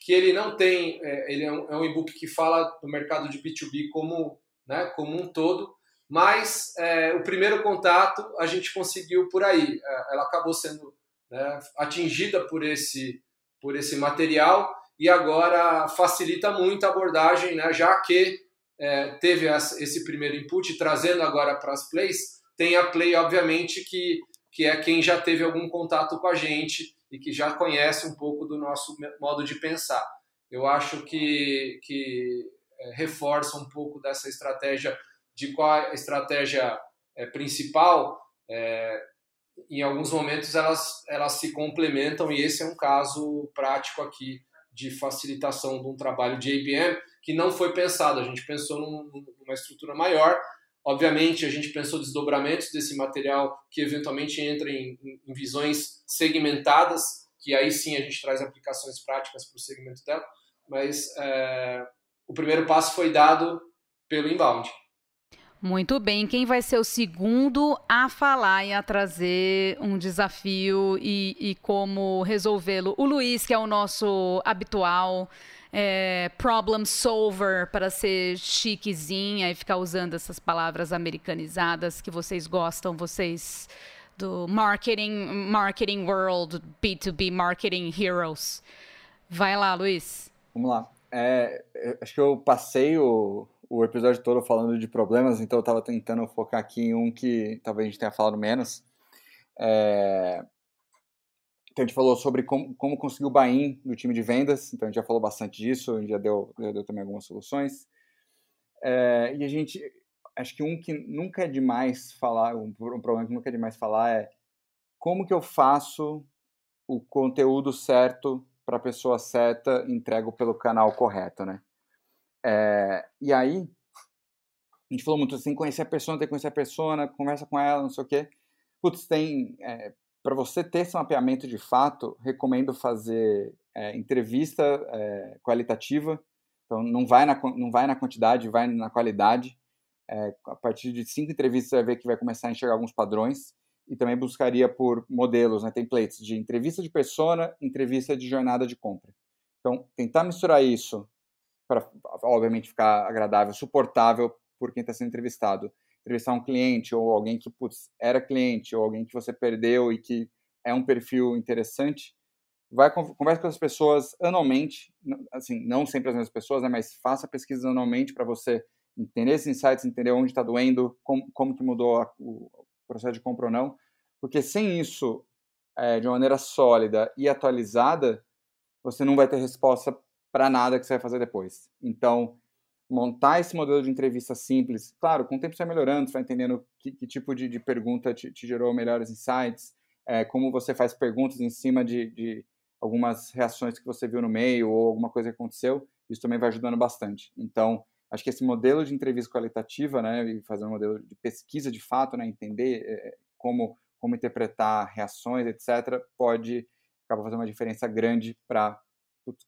que ele não tem, é, ele é um, é um e-book que fala do mercado de B2B como, né, como um todo, mas é, o primeiro contato a gente conseguiu por aí. Ela acabou sendo né, atingida por esse, por esse material e agora facilita muito a abordagem, né, já que é, teve esse primeiro input, trazendo agora para as plays, tem a play, obviamente, que, que é quem já teve algum contato com a gente e que já conhece um pouco do nosso modo de pensar. Eu acho que, que é, reforça um pouco dessa estratégia, de qual a estratégia é, principal, é, em alguns momentos elas, elas se complementam e esse é um caso prático aqui de facilitação de um trabalho de IBM que não foi pensado. A gente pensou num, numa estrutura maior. Obviamente, a gente pensou desdobramentos desse material que eventualmente entra em, em visões segmentadas, que aí sim a gente traz aplicações práticas para o segmento dela. Mas é, o primeiro passo foi dado pelo inbound. Muito bem. Quem vai ser o segundo a falar e a trazer um desafio e, e como resolvê-lo? O Luiz, que é o nosso habitual é, problem solver, para ser chiquezinha e ficar usando essas palavras americanizadas que vocês gostam, vocês do marketing, marketing world, B2B marketing heroes. Vai lá, Luiz. Vamos lá. É, acho que eu passei o, o episódio todo falando de problemas, então eu estava tentando focar aqui em um que talvez a gente tenha falado menos. É... Então a gente falou sobre como, como conseguir o buy-in do time de vendas, então a gente já falou bastante disso, a gente já deu, já deu também algumas soluções. É... E a gente, acho que um que nunca é demais falar, um, um problema que nunca é demais falar é como que eu faço o conteúdo certo para a pessoa certa entrego pelo canal correto, né? É, e aí, a gente falou muito assim, conhecer a pessoa, tem que conhecer a pessoa, conversa com ela, não sei o quê. Putz, tem... É, para você ter esse mapeamento de fato, recomendo fazer é, entrevista é, qualitativa. Então, não vai, na, não vai na quantidade, vai na qualidade. É, a partir de cinco entrevistas, você vai ver que vai começar a enxergar alguns padrões. E também buscaria por modelos, né, templates de entrevista de persona, entrevista de jornada de compra. Então, tentar misturar isso para, obviamente, ficar agradável, suportável por quem está sendo entrevistado. Entrevistar um cliente ou alguém que putz, era cliente ou alguém que você perdeu e que é um perfil interessante, vai conversa com as pessoas anualmente, assim, não sempre as mesmas pessoas, né, mas faça pesquisas anualmente para você entender esses insights, entender onde está doendo, como, como que mudou a, o processo de compra ou não, porque sem isso, é, de uma maneira sólida e atualizada, você não vai ter resposta para nada que você vai fazer depois. Então, montar esse modelo de entrevista simples, claro, com o tempo você vai melhorando, você vai entendendo que, que tipo de, de pergunta te, te, gerou melhores insights, é, como você faz perguntas em cima de, de, algumas reações que você viu no meio ou alguma coisa que aconteceu, isso também vai ajudando bastante. Então, acho que esse modelo de entrevista qualitativa, né, e fazer um modelo de pesquisa de fato, né, entender é, como, como interpretar reações, etc., pode acabar fazendo uma diferença grande para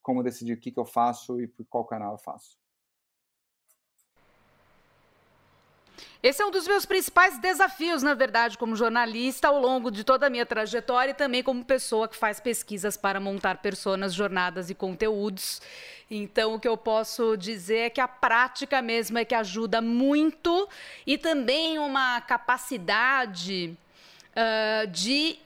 como decidir o que, que eu faço e por qual canal eu faço. Esse é um dos meus principais desafios, na verdade, como jornalista, ao longo de toda a minha trajetória e também como pessoa que faz pesquisas para montar personas, jornadas e conteúdos. Então, o que eu posso dizer é que a prática mesmo é que ajuda muito e também uma capacidade uh, de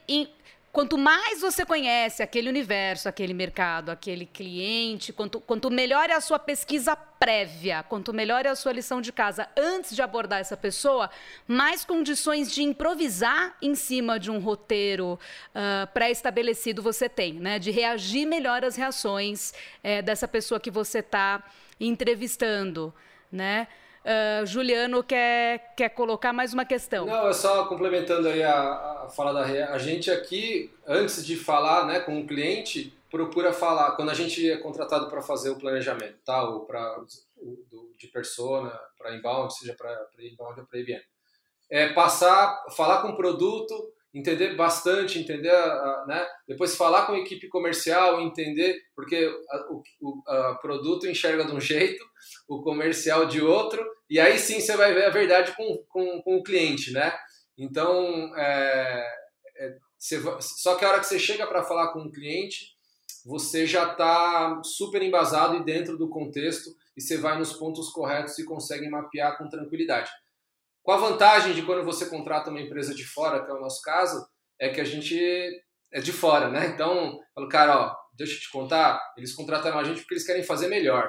Quanto mais você conhece aquele universo, aquele mercado, aquele cliente, quanto, quanto melhor é a sua pesquisa prévia, quanto melhor é a sua lição de casa antes de abordar essa pessoa, mais condições de improvisar em cima de um roteiro uh, pré-estabelecido você tem, né? De reagir melhor às reações é, dessa pessoa que você está entrevistando, né? Uh, Juliano quer, quer colocar mais uma questão. Não, é só complementando aí a, a fala da Rea. A gente aqui, antes de falar né, com o cliente, procura falar, quando a gente é contratado para fazer o planejamento, tá? ou pra, de persona, para inbound, seja para inbound ou para IBM, é passar, falar com o produto, entender bastante, entender, né? depois falar com a equipe comercial, entender, porque o, o produto enxerga de um jeito, o comercial de outro, e aí sim você vai ver a verdade com, com, com o cliente, né? Então, é, é, você, só que a hora que você chega para falar com o cliente, você já está super embasado e dentro do contexto e você vai nos pontos corretos e consegue mapear com tranquilidade. Com a vantagem de quando você contrata uma empresa de fora, que é o nosso caso, é que a gente é de fora, né? Então, falo, cara, ó, deixa eu te contar, eles contrataram a gente porque eles querem fazer melhor.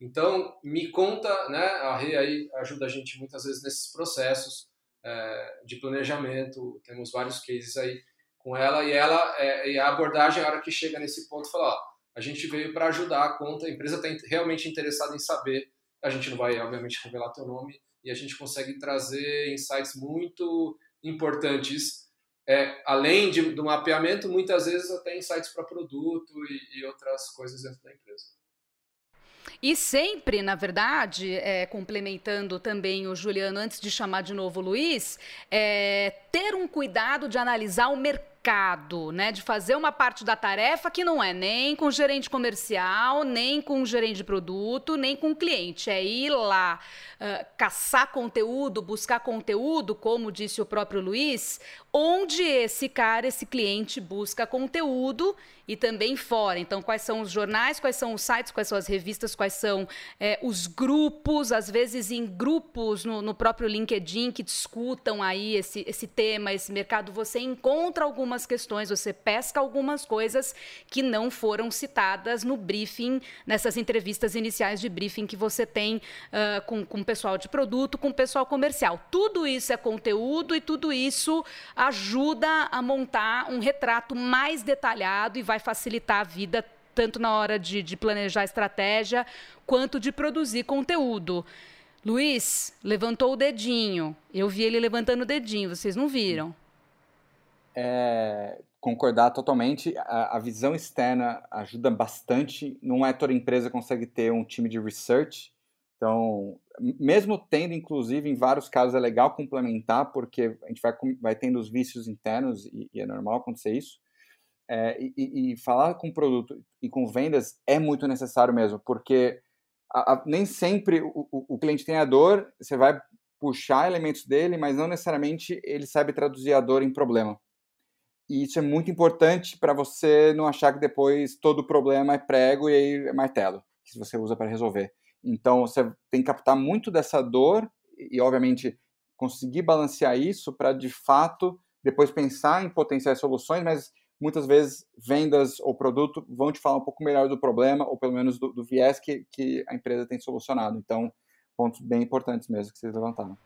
Então, me conta, né? A Rê aí ajuda a gente muitas vezes nesses processos é, de planejamento. Temos vários cases aí com ela e ela é, e a abordagem, a hora que chega nesse ponto, fala: ó, a gente veio para ajudar a conta, a empresa está realmente interessada em saber. A gente não vai, obviamente, revelar teu nome e a gente consegue trazer insights muito importantes. É, além de, do mapeamento, muitas vezes até insights para produto e, e outras coisas dentro da empresa. E sempre, na verdade, é, complementando também o Juliano, antes de chamar de novo o Luiz, é, ter um cuidado de analisar o mercado né, de fazer uma parte da tarefa que não é nem com o gerente comercial, nem com o gerente de produto, nem com o cliente. É ir lá uh, caçar conteúdo, buscar conteúdo, como disse o próprio Luiz, onde esse cara, esse cliente busca conteúdo e também fora. Então, quais são os jornais, quais são os sites, quais são as revistas, quais são é, os grupos, às vezes em grupos no, no, próprio LinkedIn que discutam aí esse, esse tema, esse mercado, você encontra algumas questões, você pesca algumas coisas que não foram citadas no briefing, nessas entrevistas iniciais de briefing que você tem uh, com, com o pessoal de produto, com o pessoal comercial. Tudo isso é conteúdo e tudo isso ajuda a montar um retrato mais detalhado e vai vai facilitar a vida tanto na hora de, de planejar estratégia quanto de produzir conteúdo. Luiz levantou o dedinho. Eu vi ele levantando o dedinho. Vocês não viram? É, concordar totalmente. A, a, visão externa ajuda bastante. Não é toda empresa consegue ter um time de research. Então, mesmo tendo, inclusive, em vários casos é legal complementar, porque a gente vai, vai tendo os vícios internos e, e é normal acontecer isso. É, e, e, falar com produto e com vendas é muito necessário mesmo, porque a, a, nem sempre o, o, o, cliente tem a dor, você vai puxar elementos dele, mas não necessariamente ele sabe traduzir a dor em problema. E isso é muito importante para você não achar que depois todo problema é prego e aí é martelo, que você usa para resolver. Então você tem que captar muito dessa dor e, obviamente, conseguir balancear isso para de fato depois pensar em potenciais soluções, mas muitas vezes vendas ou produto vão te falar um pouco melhor do problema, ou pelo menos do, do viés que, que a empresa tem solucionado. Então, pontos bem importantes mesmo que vocês levantaram.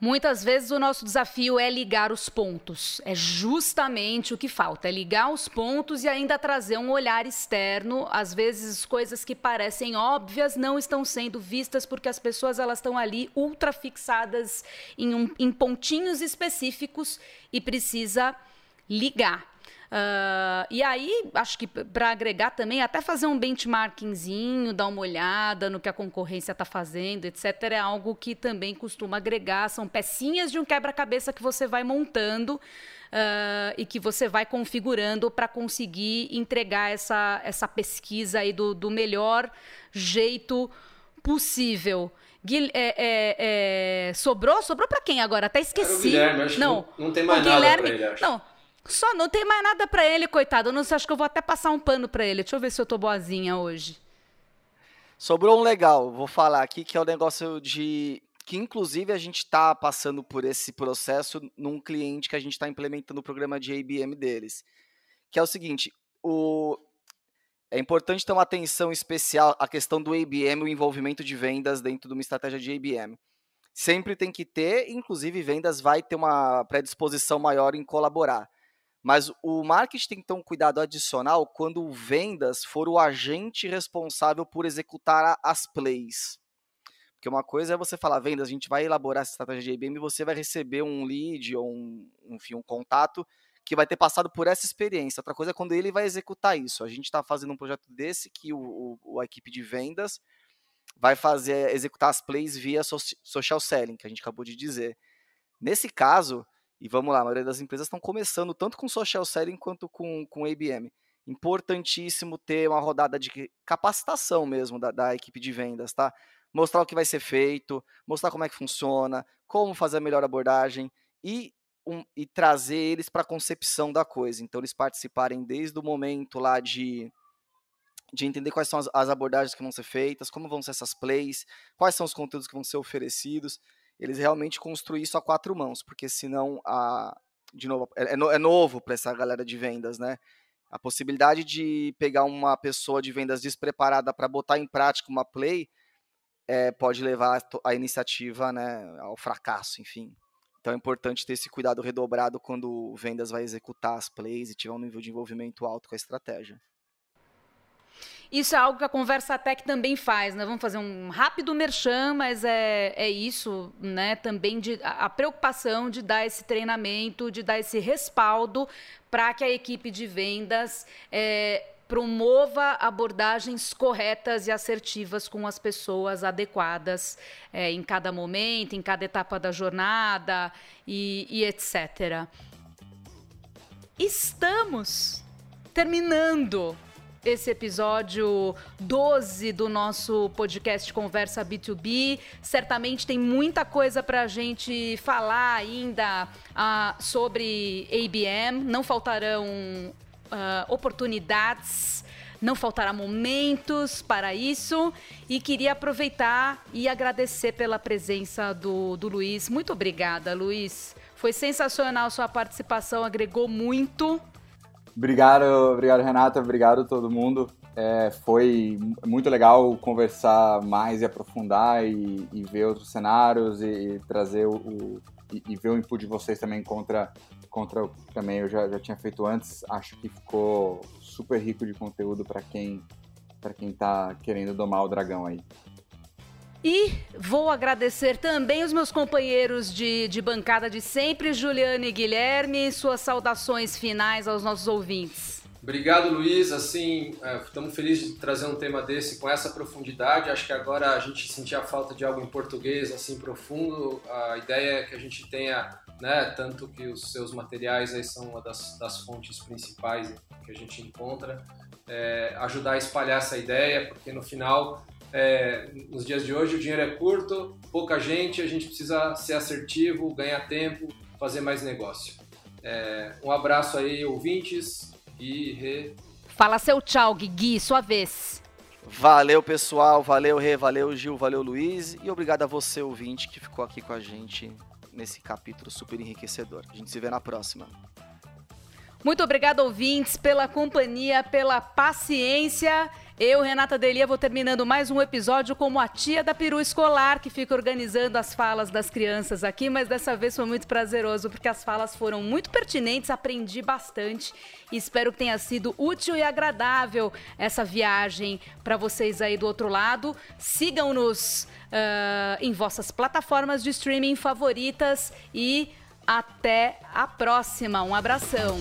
Muitas vezes o nosso desafio é ligar os pontos. É justamente o que falta, é ligar os pontos e ainda trazer um olhar externo. Às vezes coisas que parecem óbvias não estão sendo vistas porque as pessoas elas estão ali ultra fixadas em, um, em pontinhos específicos e precisa ligar. Uh, e aí, acho que para agregar também, até fazer um benchmarkingzinho, dar uma olhada no que a concorrência está fazendo, etc., é algo que também costuma agregar. São pecinhas de um quebra-cabeça que você vai montando uh, e que você vai configurando para conseguir entregar essa, essa pesquisa aí do, do melhor jeito possível. Guil é, é, é, sobrou? Sobrou para quem agora? Até esqueci. Guilherme, não, não, não tem mais nada Guilherme, ele, acho. Não, só não tem mais nada para ele, coitado. Não sei, acho que eu vou até passar um pano para ele. Deixa eu ver se eu tô boazinha hoje. Sobrou um legal, vou falar aqui, que é o negócio de. Que inclusive a gente está passando por esse processo num cliente que a gente está implementando o programa de ABM deles. Que é o seguinte: o... é importante ter uma atenção especial à questão do ABM, o envolvimento de vendas dentro de uma estratégia de ABM sempre tem que ter, inclusive vendas vai ter uma predisposição maior em colaborar. Mas o marketing tem ter um cuidado adicional quando o vendas for o agente responsável por executar as plays. Porque uma coisa é você falar, vendas, a gente vai elaborar essa estratégia de IBM e você vai receber um lead ou um, enfim, um contato que vai ter passado por essa experiência. Outra coisa é quando ele vai executar isso. A gente está fazendo um projeto desse que o, o, a equipe de vendas vai fazer executar as plays via social selling, que a gente acabou de dizer. Nesse caso, e vamos lá, a maioria das empresas estão começando tanto com social selling quanto com, com ABM. Importantíssimo ter uma rodada de capacitação mesmo da, da equipe de vendas, tá? Mostrar o que vai ser feito, mostrar como é que funciona, como fazer a melhor abordagem e, um, e trazer eles para a concepção da coisa. Então, eles participarem desde o momento lá de, de entender quais são as, as abordagens que vão ser feitas, como vão ser essas plays, quais são os conteúdos que vão ser oferecidos eles realmente construir isso a quatro mãos, porque senão, a, de novo, é, é, é novo para essa galera de vendas, né? A possibilidade de pegar uma pessoa de vendas despreparada para botar em prática uma play é, pode levar a iniciativa né, ao fracasso, enfim. Então é importante ter esse cuidado redobrado quando vendas vai executar as plays e tiver um nível de envolvimento alto com a estratégia. Isso é algo que a Conversa Tech também faz, né? Vamos fazer um rápido merchan, mas é, é isso, né? Também de, a, a preocupação de dar esse treinamento, de dar esse respaldo para que a equipe de vendas é, promova abordagens corretas e assertivas com as pessoas adequadas é, em cada momento, em cada etapa da jornada e, e etc. estamos terminando esse episódio 12 do nosso podcast Conversa B2B. Certamente tem muita coisa para a gente falar ainda uh, sobre ABM. Não faltarão uh, oportunidades. Não faltará momentos para isso. E queria aproveitar e agradecer pela presença do, do Luiz. Muito obrigada, Luiz. Foi sensacional sua participação, agregou muito. Obrigado, obrigado Renata, obrigado todo mundo. É, foi muito legal conversar mais e aprofundar e, e ver outros cenários e, e trazer o, o e, e, ver o input de vocês também contra contra o que também eu já, já tinha feito antes. Acho que ficou super rico de conteúdo para quem para quem está querendo domar o dragão aí. E vou agradecer também os meus companheiros de, de bancada de sempre, Juliane e Guilherme, suas saudações finais aos nossos ouvintes. Obrigado, Luiz. Assim, estamos é, felizes de trazer um tema desse com essa profundidade. Acho que agora a gente sentia a falta de algo em português assim profundo. A ideia é que a gente tenha, né, tanto que os seus materiais aí são uma das, das fontes principais que a gente encontra, é, ajudar a espalhar essa ideia, porque no final é, nos dias de hoje o dinheiro é curto, pouca gente, a gente precisa ser assertivo, ganhar tempo, fazer mais negócio. É, um abraço aí, ouvintes, e Rê. Fala seu tchau, Gui, sua vez. Valeu, pessoal, valeu, Rê, valeu, Gil, valeu, Luiz, e obrigado a você, ouvinte, que ficou aqui com a gente nesse capítulo super enriquecedor. A gente se vê na próxima. Muito obrigado, ouvintes, pela companhia, pela paciência. Eu, Renata Delia, vou terminando mais um episódio como a tia da peru escolar, que fica organizando as falas das crianças aqui, mas dessa vez foi muito prazeroso, porque as falas foram muito pertinentes, aprendi bastante e espero que tenha sido útil e agradável essa viagem para vocês aí do outro lado. Sigam-nos uh, em vossas plataformas de streaming favoritas e até a próxima. Um abração.